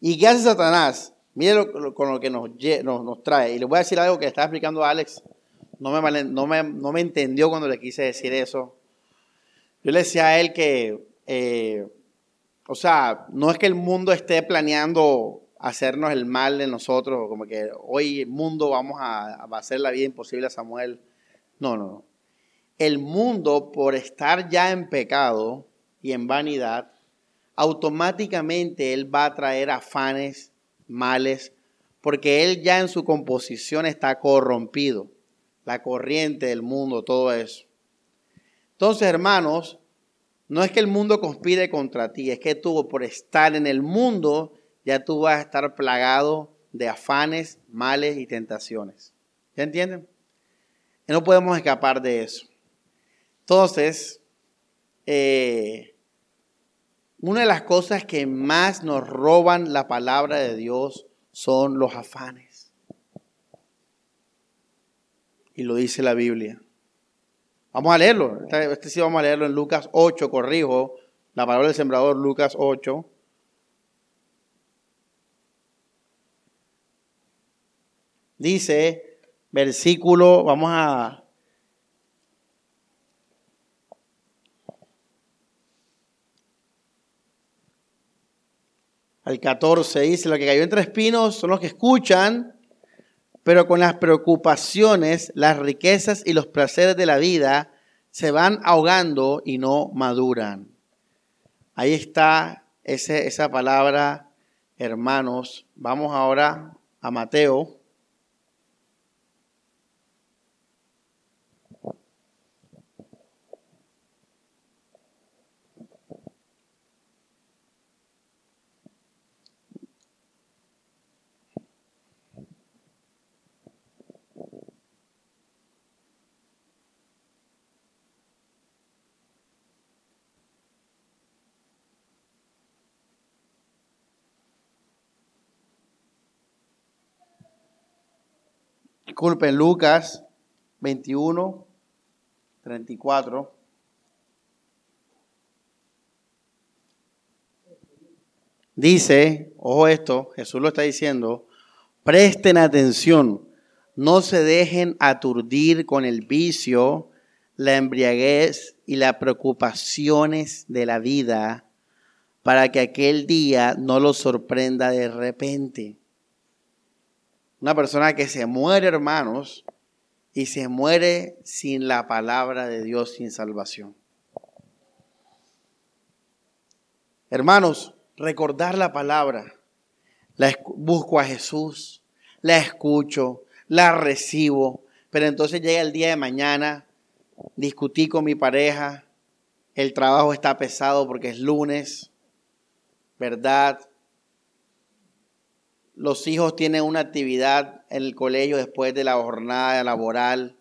Speaker 1: ¿Y qué hace Satanás? Miren con lo que nos, nos, trae. Y le voy a decir algo que estaba explicando Alex no me, entendió cuando le quise decir eso. Yo le decía a él que, eh, o sea, no es que el mundo esté planeando hacernos el mal de nosotros, como que hoy el mundo vamos a, a hacer la vida imposible a Samuel. No, no, no. El mundo, por estar ya en pecado y en vanidad, automáticamente él va a traer afanes, males, porque él ya en su composición está corrompido la corriente del mundo, todo eso. Entonces, hermanos, no es que el mundo conspire contra ti, es que tú por estar en el mundo ya tú vas a estar plagado de afanes, males y tentaciones. ¿Ya entienden? No podemos escapar de eso. Entonces, eh, una de las cosas que más nos roban la palabra de Dios son los afanes. Y lo dice la Biblia. Vamos a leerlo. Este, este, sí vamos a leerlo en Lucas 8, corrijo. La palabra del sembrador, Lucas 8. Dice, versículo, vamos a... Al 14 dice, lo que cayó entre espinos son los que escuchan, pero con las preocupaciones, las riquezas y los placeres de la vida se van ahogando y no maduran. Ahí está ese, esa palabra, hermanos. Vamos ahora a Mateo disculpen, Lucas 21, 34. Dice, ojo esto, Jesús lo está diciendo, presten atención, no se dejen aturdir con el vicio, la embriaguez y las preocupaciones de la vida, para que aquel día no los sorprenda de repente. Una persona que se muere, hermanos, y se muere sin la palabra de Dios, sin salvación. Hermanos, recordar la palabra. La busco a Jesús, la escucho, la recibo, pero entonces llega el día de mañana, discutí con mi pareja, el trabajo está pesado porque es lunes, ¿verdad? Los hijos tienen una actividad en el colegio después de la jornada laboral,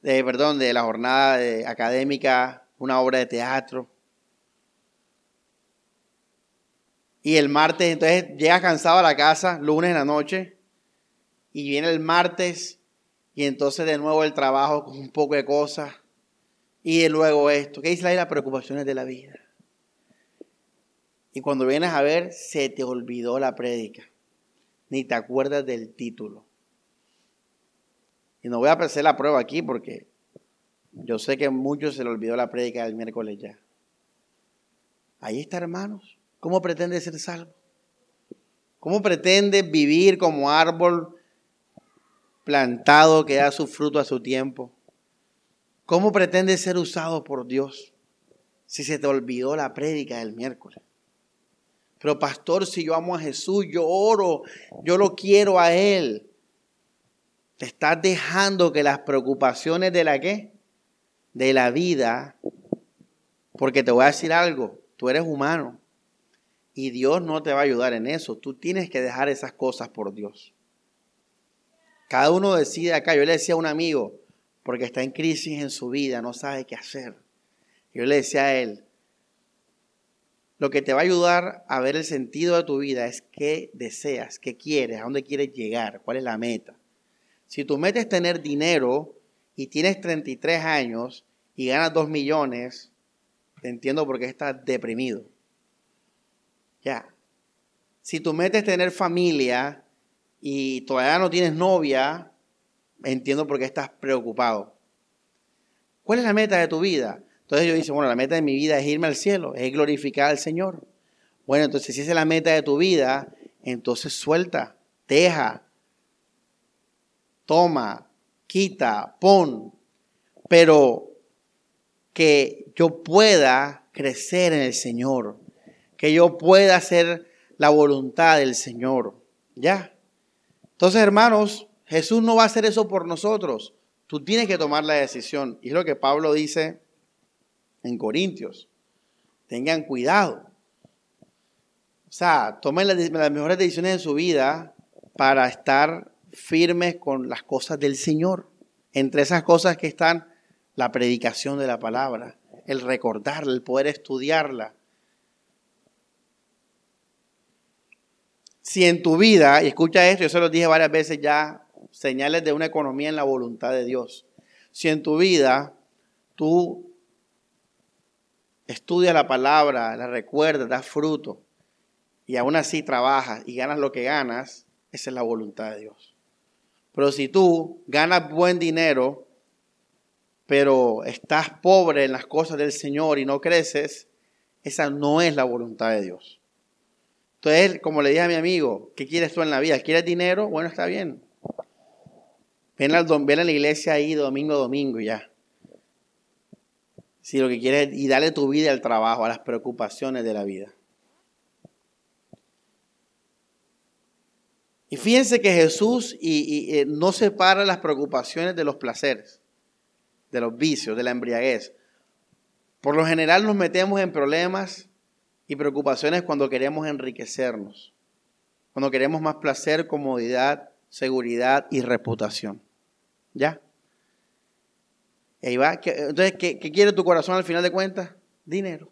Speaker 1: de, perdón, de la jornada académica, una obra de teatro. Y el martes, entonces llega cansado a la casa, lunes en la noche, y viene el martes, y entonces de nuevo el trabajo con un poco de cosas, y luego esto. ¿Qué dice ahí las preocupaciones de la vida? Y cuando vienes a ver, se te olvidó la prédica ni te acuerdas del título. Y no voy a hacer la prueba aquí porque yo sé que muchos se le olvidó la prédica del miércoles ya. Ahí está, hermanos. ¿Cómo pretende ser salvo? ¿Cómo pretende vivir como árbol plantado que da su fruto a su tiempo? ¿Cómo pretende ser usado por Dios si se te olvidó la prédica del miércoles? Pero pastor, si yo amo a Jesús, yo oro, yo lo quiero a Él. Te estás dejando que las preocupaciones de la qué? De la vida, porque te voy a decir algo, tú eres humano y Dios no te va a ayudar en eso. Tú tienes que dejar esas cosas por Dios. Cada uno decide acá. Yo le decía a un amigo, porque está en crisis en su vida, no sabe qué hacer. Yo le decía a él, lo que te va a ayudar a ver el sentido de tu vida es qué deseas, qué quieres, a dónde quieres llegar, cuál es la meta. Si tu meta es tener dinero y tienes 33 años y ganas 2 millones, te entiendo por qué estás deprimido. Ya. Si tu meta es tener familia y todavía no tienes novia, entiendo por qué estás preocupado. ¿Cuál es la meta de tu vida? Entonces yo dice, bueno, la meta de mi vida es irme al cielo, es glorificar al Señor. Bueno, entonces si esa es la meta de tu vida, entonces suelta, deja, toma, quita, pon, pero que yo pueda crecer en el Señor, que yo pueda hacer la voluntad del Señor. ¿Ya? Entonces, hermanos, Jesús no va a hacer eso por nosotros. Tú tienes que tomar la decisión. Y es lo que Pablo dice en Corintios. Tengan cuidado. O sea, tomen las, mejores decisiones en su vida para estar firmes con las cosas del Señor. Entre esas cosas que están la predicación de la palabra, el recordarla, el poder estudiarla, Si en tu vida, y escucha esto, yo se lo dije varias veces ya, señales de una economía en la voluntad de Dios. Si en tu vida tú estudias la palabra, la recuerdas, das fruto, y aún así trabajas y ganas lo que ganas, esa es la voluntad de Dios. Pero si tú ganas buen dinero, pero estás pobre en las cosas del Señor y no creces, esa no es la voluntad de Dios. Entonces, como le dije a mi amigo, ¿qué quieres tú en la vida? ¿Quieres dinero? Bueno, está bien. Ven, a la iglesia ahí domingo a domingo ya. Si lo que quieres y dale tu vida al trabajo, a las preocupaciones de la vida. Y fíjense que Jesús y, eh, no separa las preocupaciones de los placeres, de los vicios, de la embriaguez. Por lo general nos metemos en problemas y preocupaciones cuando queremos enriquecernos, cuando queremos más placer, comodidad, seguridad y reputación. ¿Ya? Y va. Entonces, ¿qué, ¿qué, quiere tu corazón al final de cuentas? Dinero.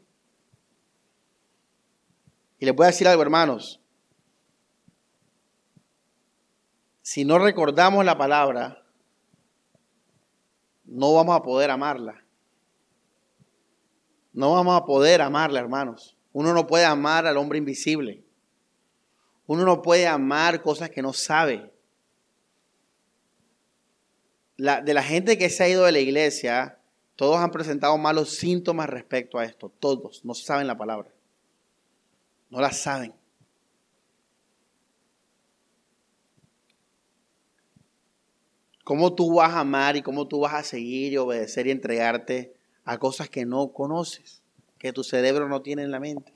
Speaker 1: Y les voy a decir algo, hermanos. Si no recordamos la palabra, no vamos a poder amarla. No vamos a poder amarla, hermanos. Uno no puede amar al hombre invisible. Uno no puede amar cosas que no sabe. De la gente que se ha ido de la iglesia, todos han presentado malos síntomas respecto a esto. Todos no saben la palabra. No la saben. ¿Cómo tú vas a amar y cómo tú vas a seguir y obedecer y entregarte a cosas que no conoces? que tu cerebro no tiene en la mente.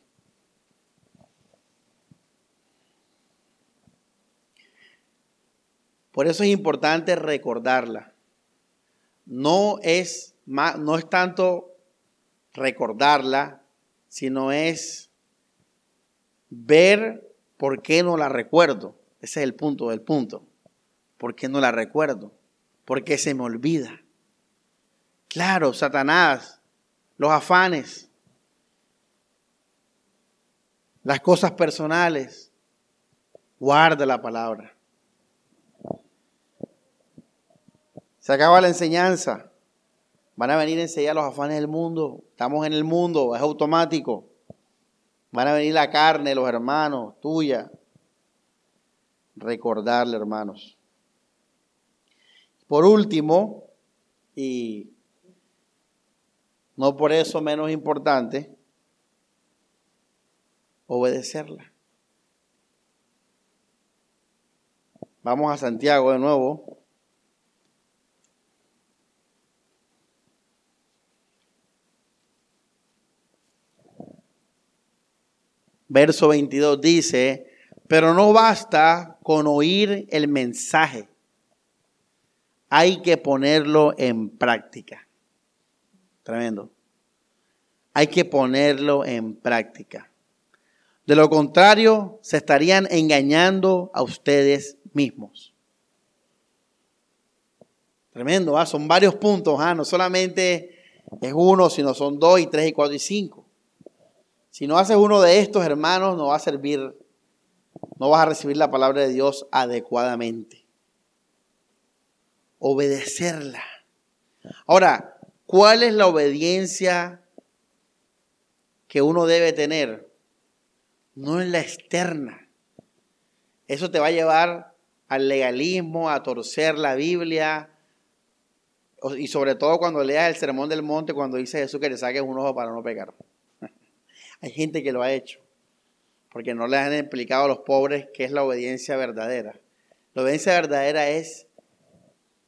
Speaker 1: Por eso es importante recordarla. No es, no es tanto recordarla, sino es ver por qué no la recuerdo. Ese es el punto del punto. ¿Por qué no la recuerdo? Porque se me olvida. Claro, Satanás, los afanes, las cosas personales. Guarda la palabra. Se acaba la enseñanza. Van a venir enseguida los afanes del mundo. Estamos en el mundo, es automático. Van a venir la carne, los hermanos, tuya. Recordarle, hermanos. por último, y no por eso menos importante, obedecerla. Vamos a Santiago de nuevo. Verso 22 dice, pero no basta con oír el mensaje, hay que ponerlo en práctica. Tremendo. Hay que ponerlo en práctica. De lo contrario, se estarían engañando a ustedes mismos. Tremendo, ¿ah? son varios puntos, ¿ah? no solamente es uno, sino son dos y tres y cuatro y cinco. Si no haces uno de estos, hermanos, no va a servir, no vas a recibir la palabra de Dios adecuadamente. Obedecerla. Ahora, ¿cuál es la obediencia que uno debe tener? No es la externa. Eso te va a llevar al legalismo, a torcer la Biblia. Y sobre todo cuando leas el Sermón del Monte, cuando dice Jesús que le saques un ojo para no pecar. Hay gente que lo ha hecho, porque no les han explicado a los pobres qué es la obediencia verdadera. La obediencia verdadera es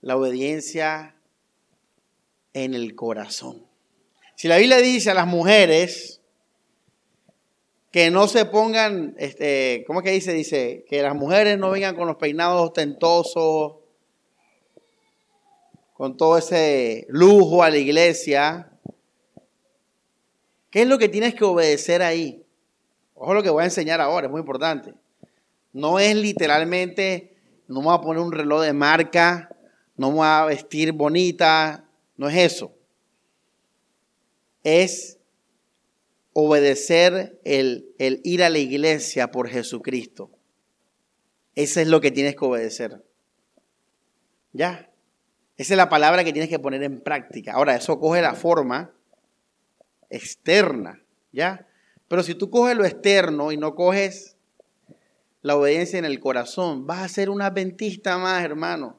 Speaker 1: la obediencia en el corazón. Si la Biblia dice a las mujeres que no se pongan, este, ¿cómo es que dice? Dice que las mujeres no vengan con los peinados ostentosos, con todo ese lujo a la iglesia, ¿Qué es lo que tienes que obedecer ahí? Ojo lo que voy a enseñar ahora, es muy importante. No es literalmente, no me voy a poner un reloj de marca, no me voy a vestir bonita, no es eso. Es obedecer el, el ir a la iglesia por Jesucristo. Eso es lo que tienes que obedecer. ¿Ya? Esa es la palabra que tienes que poner en práctica. Ahora, eso coge la forma externa, ¿ya? Pero si tú coges lo externo y no coges la obediencia en el corazón, vas a ser un adventista más, hermano.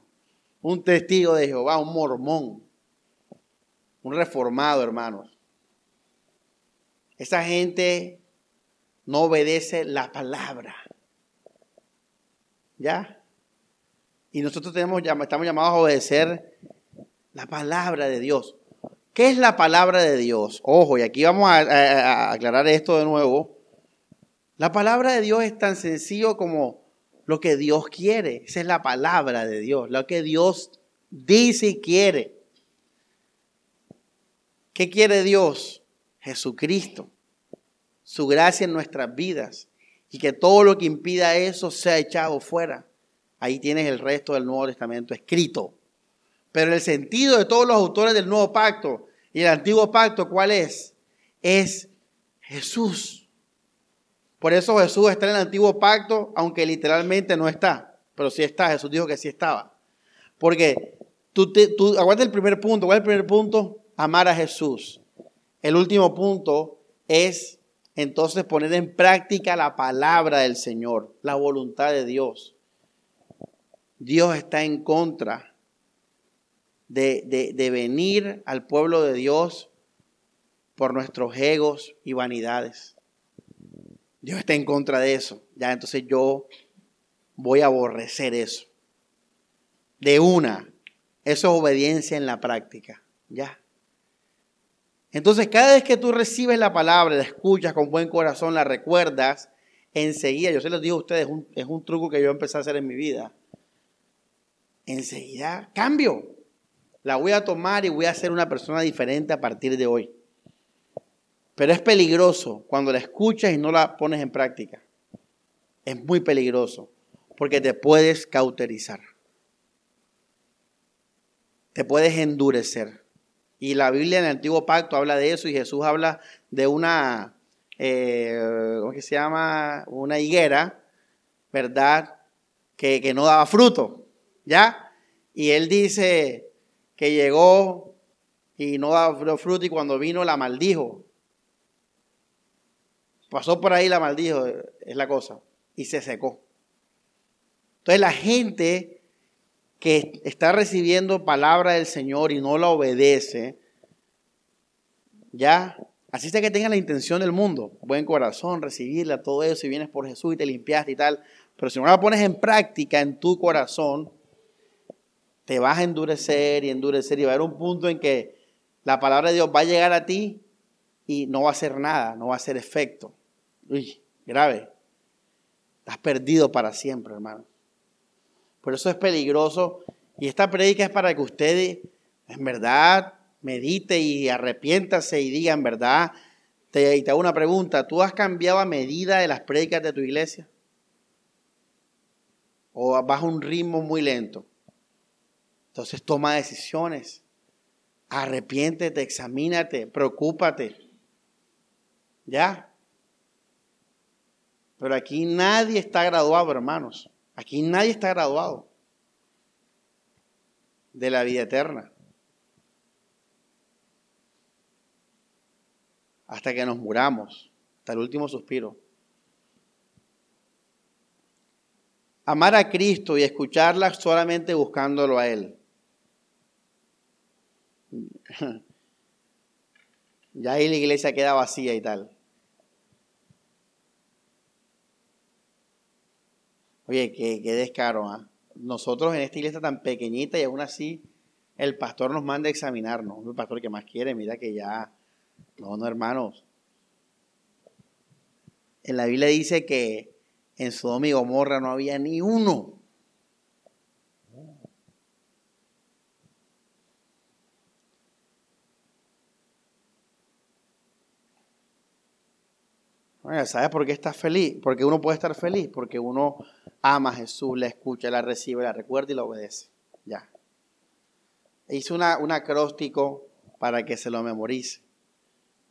Speaker 1: Un testigo de Jehová, un mormón, un reformado, hermanos. Esa gente no obedece la palabra. ¿Ya? Y nosotros tenemos, estamos llamados a obedecer la palabra de Dios. ¿Qué es la palabra de Dios? Ojo, y aquí vamos a, aclarar esto de nuevo. La palabra de Dios es tan sencillo como lo que Dios quiere. Esa es la palabra de Dios, lo que Dios dice y quiere. ¿Qué quiere Dios? Jesucristo. Su gracia en nuestras vidas. Y que todo lo que impida eso sea echado fuera. Ahí tienes el resto del Nuevo Testamento escrito. Pero el sentido de todos los autores del Nuevo Pacto y el antiguo pacto, ¿cuál es? Es Jesús. Por eso Jesús está en el antiguo pacto, aunque literalmente no está. Pero sí está, Jesús dijo que sí estaba. Porque tú, te, tú aguanta el primer punto. ¿Cuál es el primer punto? Amar a Jesús. El último punto es entonces poner en práctica la palabra del Señor, la voluntad de Dios. Dios está en contra de, venir al pueblo de Dios por nuestros egos y vanidades. Dios está en contra de eso. Ya, entonces yo voy a aborrecer eso. De una. Eso es obediencia en la práctica. Ya. Entonces, cada vez que tú recibes la palabra, la escuchas con buen corazón, la recuerdas, enseguida, yo se los digo a ustedes, es un, es un truco que yo empecé a hacer en mi vida. Enseguida, cambio la voy a tomar y voy a ser una persona diferente a partir de hoy. Pero es peligroso cuando la escuchas y no la pones en práctica. Es muy peligroso porque te puedes cauterizar. Te puedes endurecer. Y la Biblia en el Antiguo Pacto habla de eso y Jesús habla de una, eh, ¿cómo que se llama? Una higuera, ¿verdad? Que, que no daba fruto, ¿ya? Y él dice, que llegó y no daba fruto y cuando vino la maldijo. Pasó por ahí la maldijo, es la cosa, y se secó. Entonces la gente que está recibiendo palabra del Señor y no la obedece, ya, así sea que tenga la intención del mundo, buen corazón, recibirla, todo eso, si vienes por Jesús y te limpiaste y tal, pero si no la pones en práctica en tu corazón, te vas a endurecer y endurecer y va a haber un punto en que la palabra de Dios va a llegar a ti y no va a hacer nada, no va a hacer efecto. Uy, grave. Estás perdido para siempre, hermano. Por eso es peligroso. Y esta predica es para que usted, en verdad, medite y arrepiéntase y diga, en verdad, te, y te hago una pregunta, ¿tú has cambiado a medida de las prédicas de tu iglesia? ¿O vas a un ritmo muy lento? Entonces toma decisiones. Arrepiéntete, examínate, preocúpate. ¿Ya? Pero aquí nadie está graduado, hermanos. Aquí nadie está graduado de la vida eterna. Hasta que nos muramos, hasta el último suspiro. Amar a Cristo y escucharla solamente buscándolo a Él. Ya ahí la iglesia queda vacía y tal. Oye, qué, descaro, ¿ah? Nosotros en esta iglesia tan pequeñita y aún así el pastor nos manda a examinarnos. El pastor que más quiere, mira que ya. No, no, hermanos. En la Biblia dice que en Sodoma y Gomorra no había ni uno. ¿Sabes por qué estás feliz? Porque uno puede estar feliz, porque uno ama a Jesús, la escucha, la recibe, la recuerda y la obedece. Ya. Hice una, un acróstico para que se lo memorice.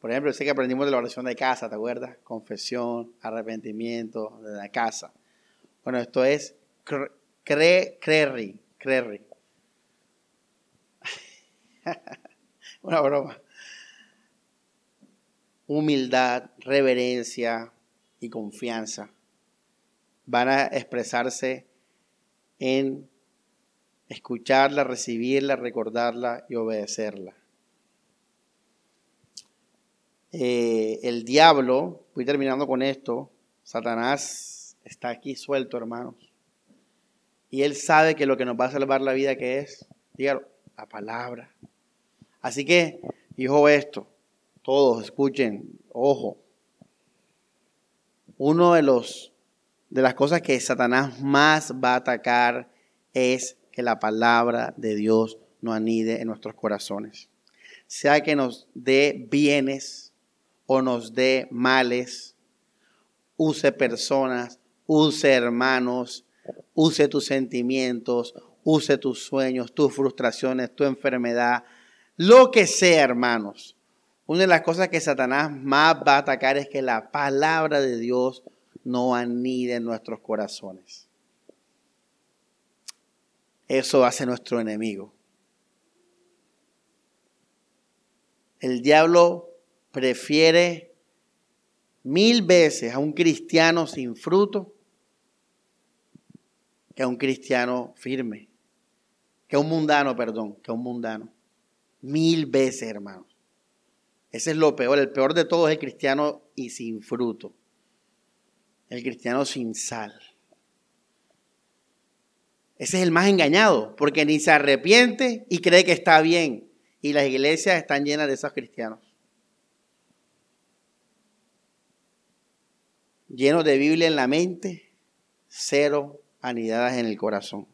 Speaker 1: Por ejemplo, sé que aprendimos de la oración de casa, ¿te acuerdas? Confesión, arrepentimiento de la casa. Bueno, esto es cre, creri, creri. una broma humildad, reverencia y confianza van a expresarse en escucharla, recibirla, recordarla y obedecerla. Eh, el diablo, voy terminando con esto, Satanás está aquí suelto, hermanos. Y él sabe que lo que nos va a salvar la vida que es, dígalo, la palabra. Así que, hijo, esto, todos escuchen, ojo. Uno de los de las cosas que Satanás más va a atacar es que la palabra de Dios no anide en nuestros corazones. Sea que nos dé bienes o nos dé males, use personas, use hermanos, use tus sentimientos, use tus sueños, tus frustraciones, tu enfermedad, lo que sea, hermanos. Una de las cosas que Satanás más va a atacar es que la palabra de Dios no anide en nuestros corazones. Eso hace nuestro enemigo. El diablo prefiere mil veces a un cristiano sin fruto que a un cristiano firme, que a un mundano, perdón, que a un mundano. Mil veces, hermanos. Ese es lo peor. El peor de todo es el cristiano y sin fruto. El cristiano sin sal. Ese es el más engañado, porque ni se arrepiente y cree que está bien. Y las iglesias están llenas de esos cristianos. Llenos de Biblia en la mente, cero anidadas en el corazón.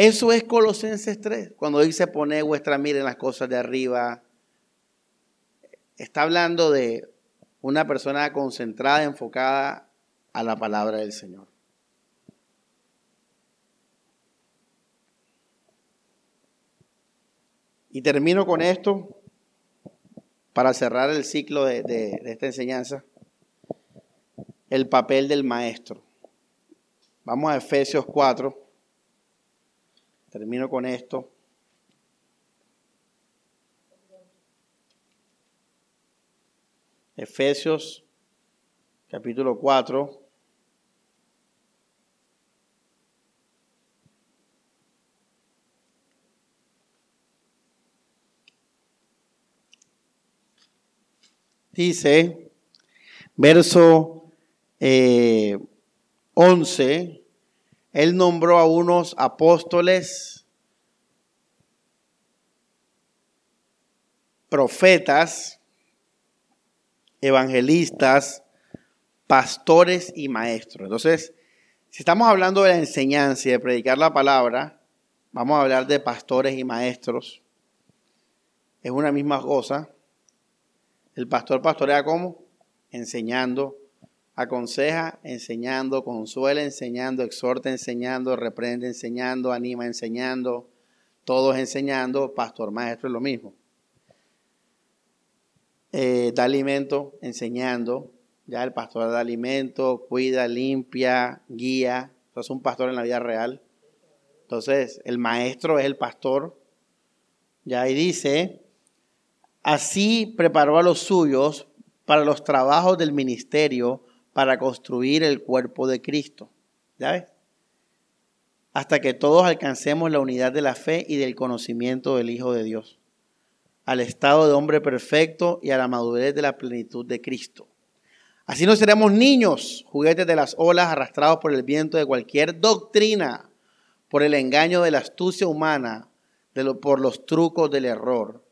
Speaker 1: Eso es Colosenses 3, cuando dice poner vuestra mira en las cosas de arriba. Está hablando de una persona concentrada, enfocada a la palabra del Señor. Y termino con esto para cerrar el ciclo de, de, esta enseñanza. El papel del maestro. Vamos a Efesios 4. Termino con esto. Efesios capítulo 4. Dice, verso eh, 11, él nombró a unos apóstoles, profetas, evangelistas, pastores y maestros. Entonces, si estamos hablando de la enseñanza y de predicar la palabra, vamos a hablar de pastores y maestros. Es una misma cosa. El pastor pastorea como? Enseñando, aconseja, enseñando, consuela, enseñando, exhorta, enseñando, reprende, enseñando, anima, enseñando, todos enseñando, pastor, maestro es lo mismo. Eh, da alimento, enseñando, ya el pastor da alimento, cuida, limpia, guía, es un pastor en la vida real. Entonces, el maestro es el pastor. Ya ahí dice, así preparó a los suyos para los trabajos del ministerio para construir el cuerpo de Cristo. ¿Ya ves? Hasta que todos alcancemos la unidad de la fe y del conocimiento del Hijo de Dios, al estado de hombre perfecto y a la madurez de la plenitud de Cristo. Así no seremos niños, juguetes de las olas arrastrados por el viento de cualquier doctrina, por el engaño de la astucia humana, por los trucos del error.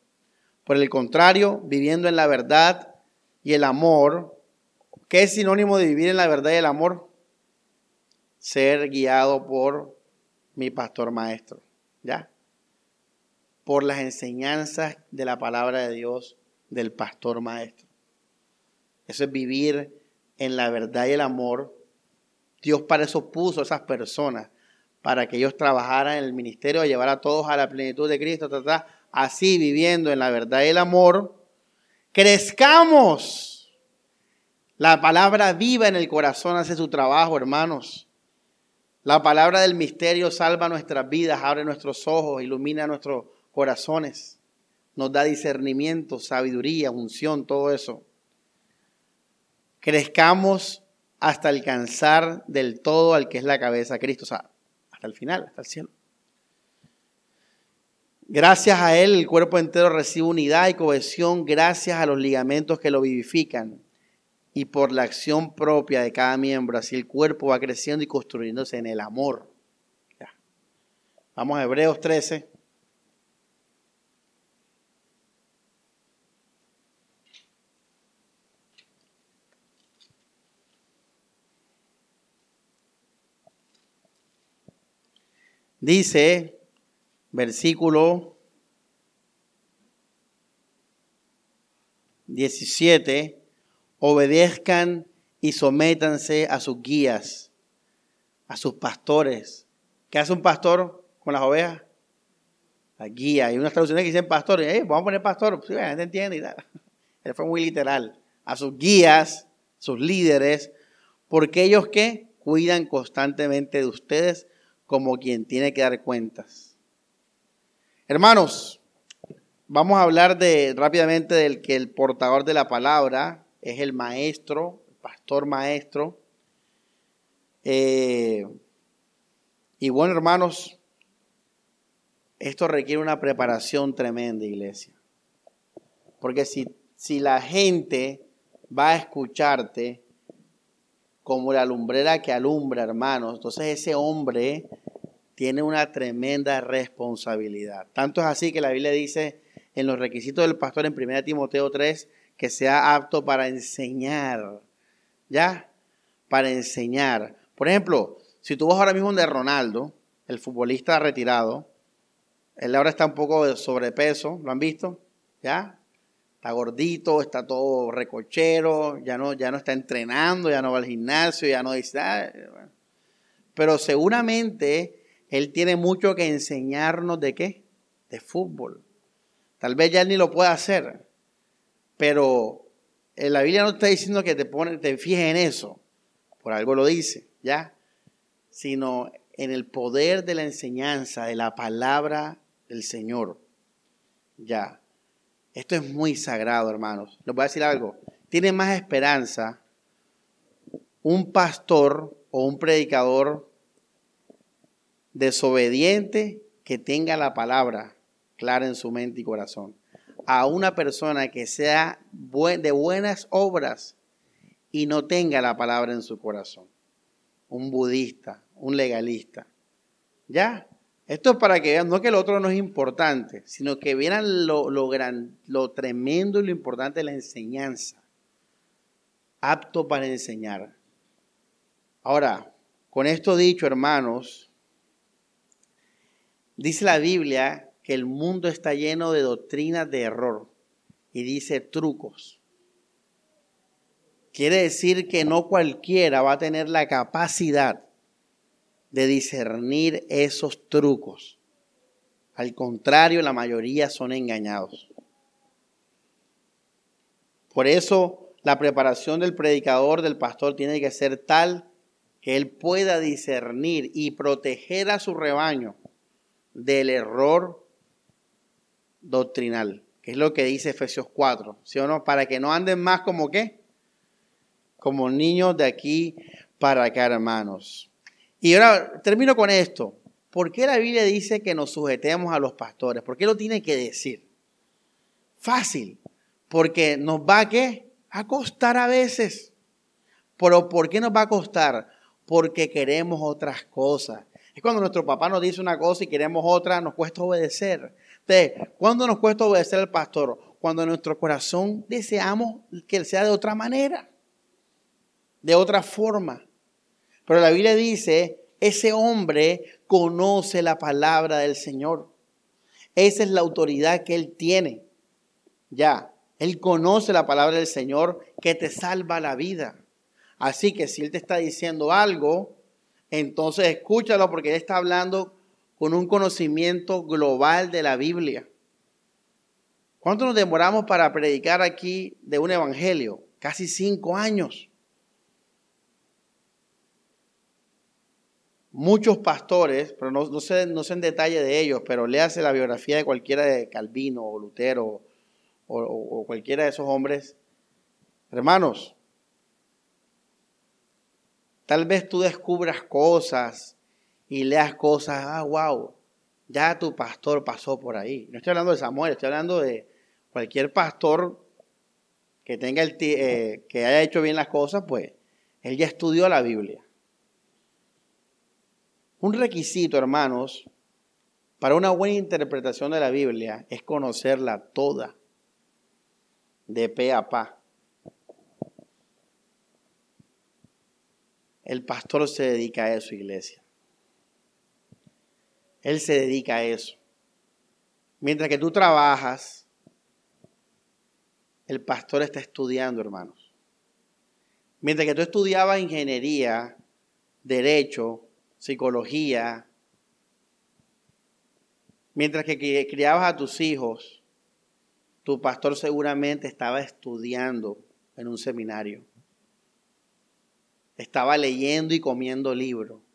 Speaker 1: Por el contrario, viviendo en la verdad y el amor, ¿Qué es sinónimo de vivir en la verdad y el amor? Ser guiado por mi pastor maestro. ¿Ya? Por las enseñanzas de la palabra de Dios del pastor maestro. Eso es vivir en la verdad y el amor. Dios para eso puso a esas personas, para que ellos trabajaran en el ministerio, a llevar a todos a la plenitud de Cristo, así viviendo en la verdad y el amor, crezcamos la palabra viva en el corazón hace su trabajo, hermanos. La palabra del misterio salva nuestras vidas, abre nuestros ojos, ilumina nuestros corazones, nos da discernimiento, sabiduría, unción, todo eso. Crezcamos hasta alcanzar del todo al que es la cabeza, Cristo, o sea, hasta el final, hasta el cielo. Gracias a Él el cuerpo entero recibe unidad y cohesión gracias a los ligamentos que lo vivifican y por la acción propia de cada miembro, así el cuerpo va creciendo y construyéndose en el amor. Vamos a Hebreos 13. Dice, versículo 17, obedezcan y sométanse a sus guías, a sus pastores. ¿Qué hace un pastor con las ovejas? La guía. Hay unas traducciones que dicen pastor, vamos a poner pastor, sí, la gente entiende y tal. Él fue muy literal. A sus guías, sus líderes, porque ellos que cuidan constantemente de ustedes como quien tiene que dar cuentas. Hermanos, vamos a hablar de rápidamente del que el portador de la palabra es el maestro, el pastor maestro. Eh, y bueno, hermanos, esto requiere una preparación tremenda, iglesia. Porque si, si la gente va a escucharte como la lumbrera que alumbra, hermanos, entonces ese hombre tiene una tremenda responsabilidad. Tanto es así que la Biblia dice en los requisitos del pastor en 1 Timoteo 3 que sea apto para enseñar. ¿Ya? Para enseñar. Por ejemplo, si tú vas ahora mismo de Ronaldo, el futbolista retirado, él ahora está un poco de sobrepeso, ¿lo han visto? ¿Ya? Está gordito, está todo recochero, ya no, ya no está entrenando, ya no va al gimnasio, ya no dice... Ah, pero seguramente él tiene mucho que enseñarnos de qué? De fútbol. Tal vez ya él ni lo pueda hacer, pero en la Biblia no está diciendo que te, pone, te fijes en eso, por algo lo dice, ¿ya? Sino en el poder de la enseñanza, de la palabra del Señor, ¿ya? Esto es muy sagrado, hermanos. Les voy a decir algo. Tiene más esperanza un pastor o un predicador desobediente que tenga la palabra clara en su mente y corazón. A una persona que sea de buenas obras y no tenga la palabra en su corazón. Un budista, un legalista. ¿Ya? Esto es para que vean, no que el otro no es importante, sino que lo, lo, gran, lo tremendo y lo importante de la enseñanza. Apto para enseñar. Ahora, con esto dicho, hermanos, dice la Biblia que el mundo está lleno de doctrinas de error y dice trucos. Quiere decir que no cualquiera va a tener la capacidad de discernir esos trucos. Al contrario, la mayoría son engañados. Por eso la preparación del predicador, del pastor, tiene que ser tal que él pueda discernir y proteger a su rebaño del error doctrinal, que es lo que dice Efesios 4, ¿sí o no? Para que no anden más como qué? Como niños de aquí para acá, hermanos. Y ahora termino con esto. ¿Por qué la Biblia dice que nos sujetemos a los pastores? ¿Por qué lo tiene que decir? Fácil. Porque nos va qué? A costar a veces. Pero ¿por qué nos va a costar? Porque queremos otras cosas. Es cuando nuestro papá nos dice una cosa y queremos otra, nos cuesta obedecer. Entonces, ¿cuándo nos cuesta obedecer al pastor? Cuando en nuestro corazón deseamos que él sea de otra manera, de otra forma. Pero la Biblia dice, ese hombre conoce la palabra del Señor. Esa es la autoridad que él tiene. Ya, él conoce la palabra del Señor que te salva la vida. Así que si él te está diciendo algo, entonces escúchalo porque él está hablando con un conocimiento global de la Biblia. ¿Cuánto nos demoramos para predicar aquí de un evangelio? Casi cinco años. muchos pastores, pero no, sé, no sé en detalle de ellos, pero léase la biografía de cualquiera de Calvino o Lutero o, o cualquiera de esos hombres. Hermanos, tal vez tú descubras cosas y leas cosas, ah, wow, ya tu pastor pasó por ahí. No estoy hablando de Samuel, estoy hablando de cualquier pastor que tenga el eh, que haya hecho bien las cosas, pues él ya estudió la Biblia. Un requisito, hermanos, para una buena interpretación de la Biblia es conocerla toda, de pe a pa. El pastor se dedica a eso, iglesia. Él se dedica a eso. Mientras que tú trabajas, el pastor está estudiando, hermanos. Mientras que tú estudiabas ingeniería, derecho, psicología, mientras que criabas a tus hijos, tu pastor seguramente estaba estudiando en un seminario. Estaba leyendo y comiendo libros.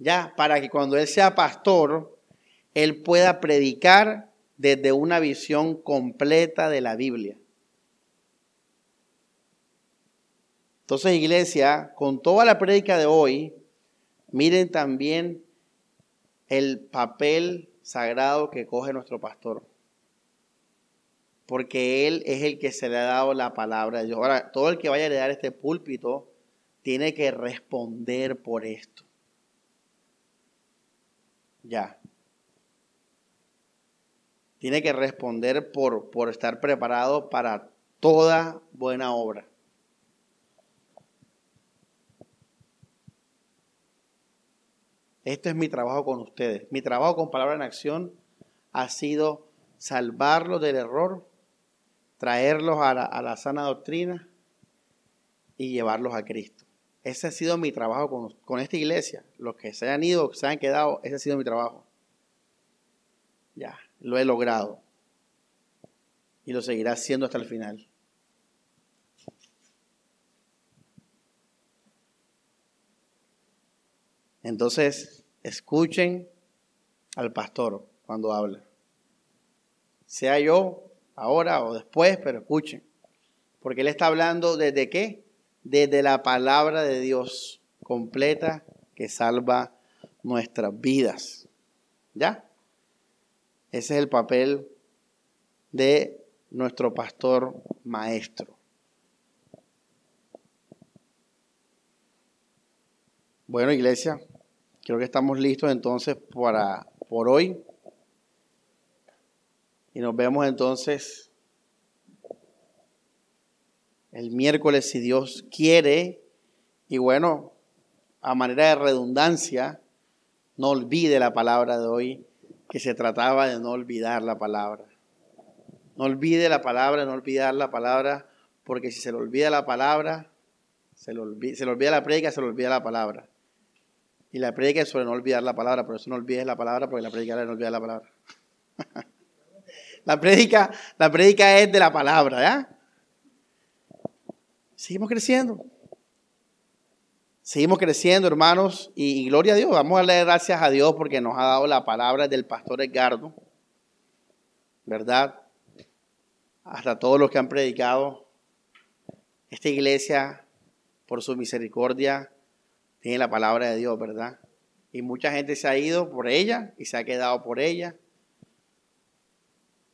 Speaker 1: Ya, para que cuando él sea pastor, él pueda predicar desde una visión completa de la Biblia. Entonces, iglesia, con toda la prédica de hoy, Miren también el papel sagrado que coge nuestro pastor. Porque él es el que se le ha dado la palabra de Dios. Ahora, todo el que vaya a heredar este púlpito tiene que responder por esto. Ya. Tiene que responder por, por estar preparado para toda buena obra. Este es mi trabajo con ustedes. Mi trabajo con Palabra en Acción ha sido salvarlos del error, traerlos a la, sana doctrina y llevarlos a Cristo. Ese ha sido mi trabajo con, con, esta iglesia. Los que se han ido, que se han quedado, ese ha sido mi trabajo. Ya, lo he logrado. Y lo seguirá haciendo hasta el final. Entonces, escuchen al pastor cuando habla. Sea yo ahora o después, pero escuchen. Porque él está hablando desde qué? Desde la palabra de Dios completa que salva nuestras vidas. ¿Ya? Ese es el papel de nuestro pastor maestro. Bueno, iglesia, creo que estamos listos entonces para por hoy. Y nos vemos entonces el miércoles si Dios quiere. Y bueno, a manera de redundancia, no olvide la palabra de hoy, que se trataba de no olvidar la palabra. No olvide la palabra, no olvidar la palabra, porque si se le olvida la palabra, se le olvida, se le olvida la prédica, se le olvida la palabra. Y la prédica es sobre no olvidar la palabra, por eso no olvides la palabra, porque la prédica es no olvidar la palabra. la prédica, la prédica es de la palabra, ¿ya? Seguimos creciendo. Seguimos creciendo, hermanos, y, gloria a Dios. Vamos a darle gracias a Dios porque nos ha dado la palabra del pastor Edgardo, ¿verdad? Hasta todos los que han predicado. Esta iglesia, por su misericordia, tiene la palabra de Dios, ¿verdad? Y mucha gente se ha ido por ella y se ha quedado por ella.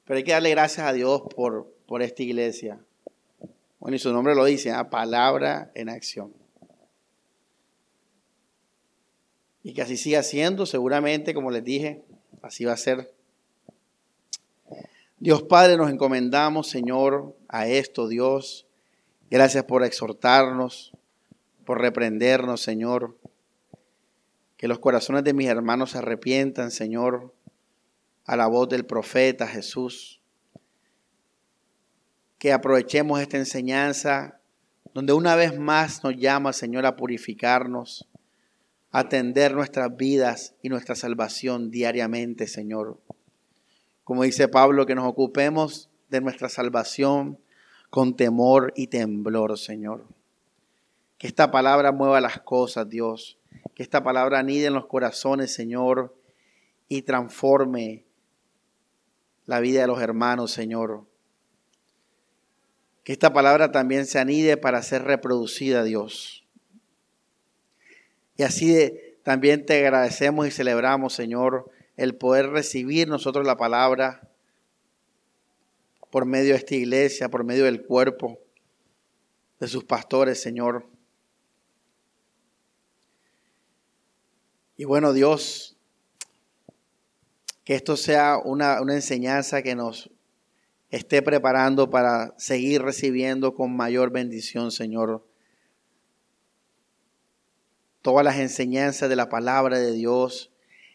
Speaker 1: Pero hay que darle gracias a Dios por, por esta iglesia. Bueno, y su nombre lo dice, ¿ah? palabra en acción. Y que así siga siendo, seguramente, como les dije, así va a ser. Dios Padre, nos encomendamos, Señor, a esto, Dios. Gracias por exhortarnos, por reprendernos, Señor. Que los corazones de mis hermanos se arrepientan, Señor, a la voz del profeta Jesús. Que aprovechemos esta enseñanza donde una vez más nos llama, Señor, a purificarnos, a atender nuestras vidas y nuestra salvación diariamente, Señor. Como dice Pablo, que nos ocupemos de nuestra salvación con temor y temblor, Señor. Que esta palabra mueva las cosas, Dios. Que esta palabra anide en los corazones, Señor, y transforme la vida de los hermanos, Señor. Que esta palabra también se anide para ser reproducida, Dios. Y así también te agradecemos y celebramos, Señor, el poder recibir nosotros la palabra por medio de esta iglesia, por medio del cuerpo de sus pastores, Señor. Y bueno, Dios, que esto sea una, una, enseñanza que nos esté preparando para seguir recibiendo con mayor bendición, Señor. Todas las enseñanzas de la palabra de Dios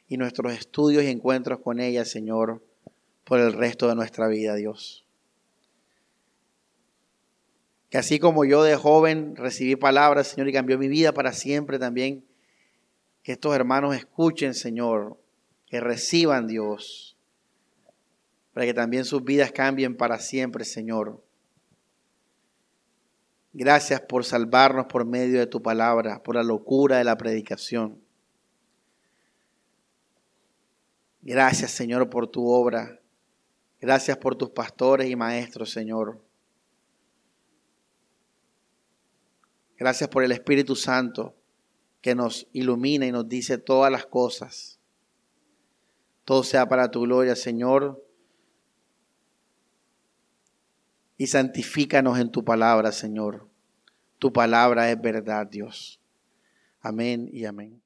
Speaker 1: y nuestros estudios y encuentros con ella, Señor, por el resto de nuestra vida, Dios. Que así como yo de joven recibí palabras, Señor, y cambió mi vida para siempre también, que estos hermanos escuchen, Señor, que reciban, Dios, para que también sus vidas cambien para siempre, Señor. Gracias por salvarnos por medio de tu palabra, por la locura de la predicación. Gracias, Señor, por tu obra. Gracias por tus pastores y maestros, Señor. Gracias por el Espíritu Santo que nos ilumina y nos dice todas las cosas. Todo sea para tu gloria, Señor. Y santifícanos en tu palabra, Señor. Tu palabra es verdad, Dios. Amén y amén.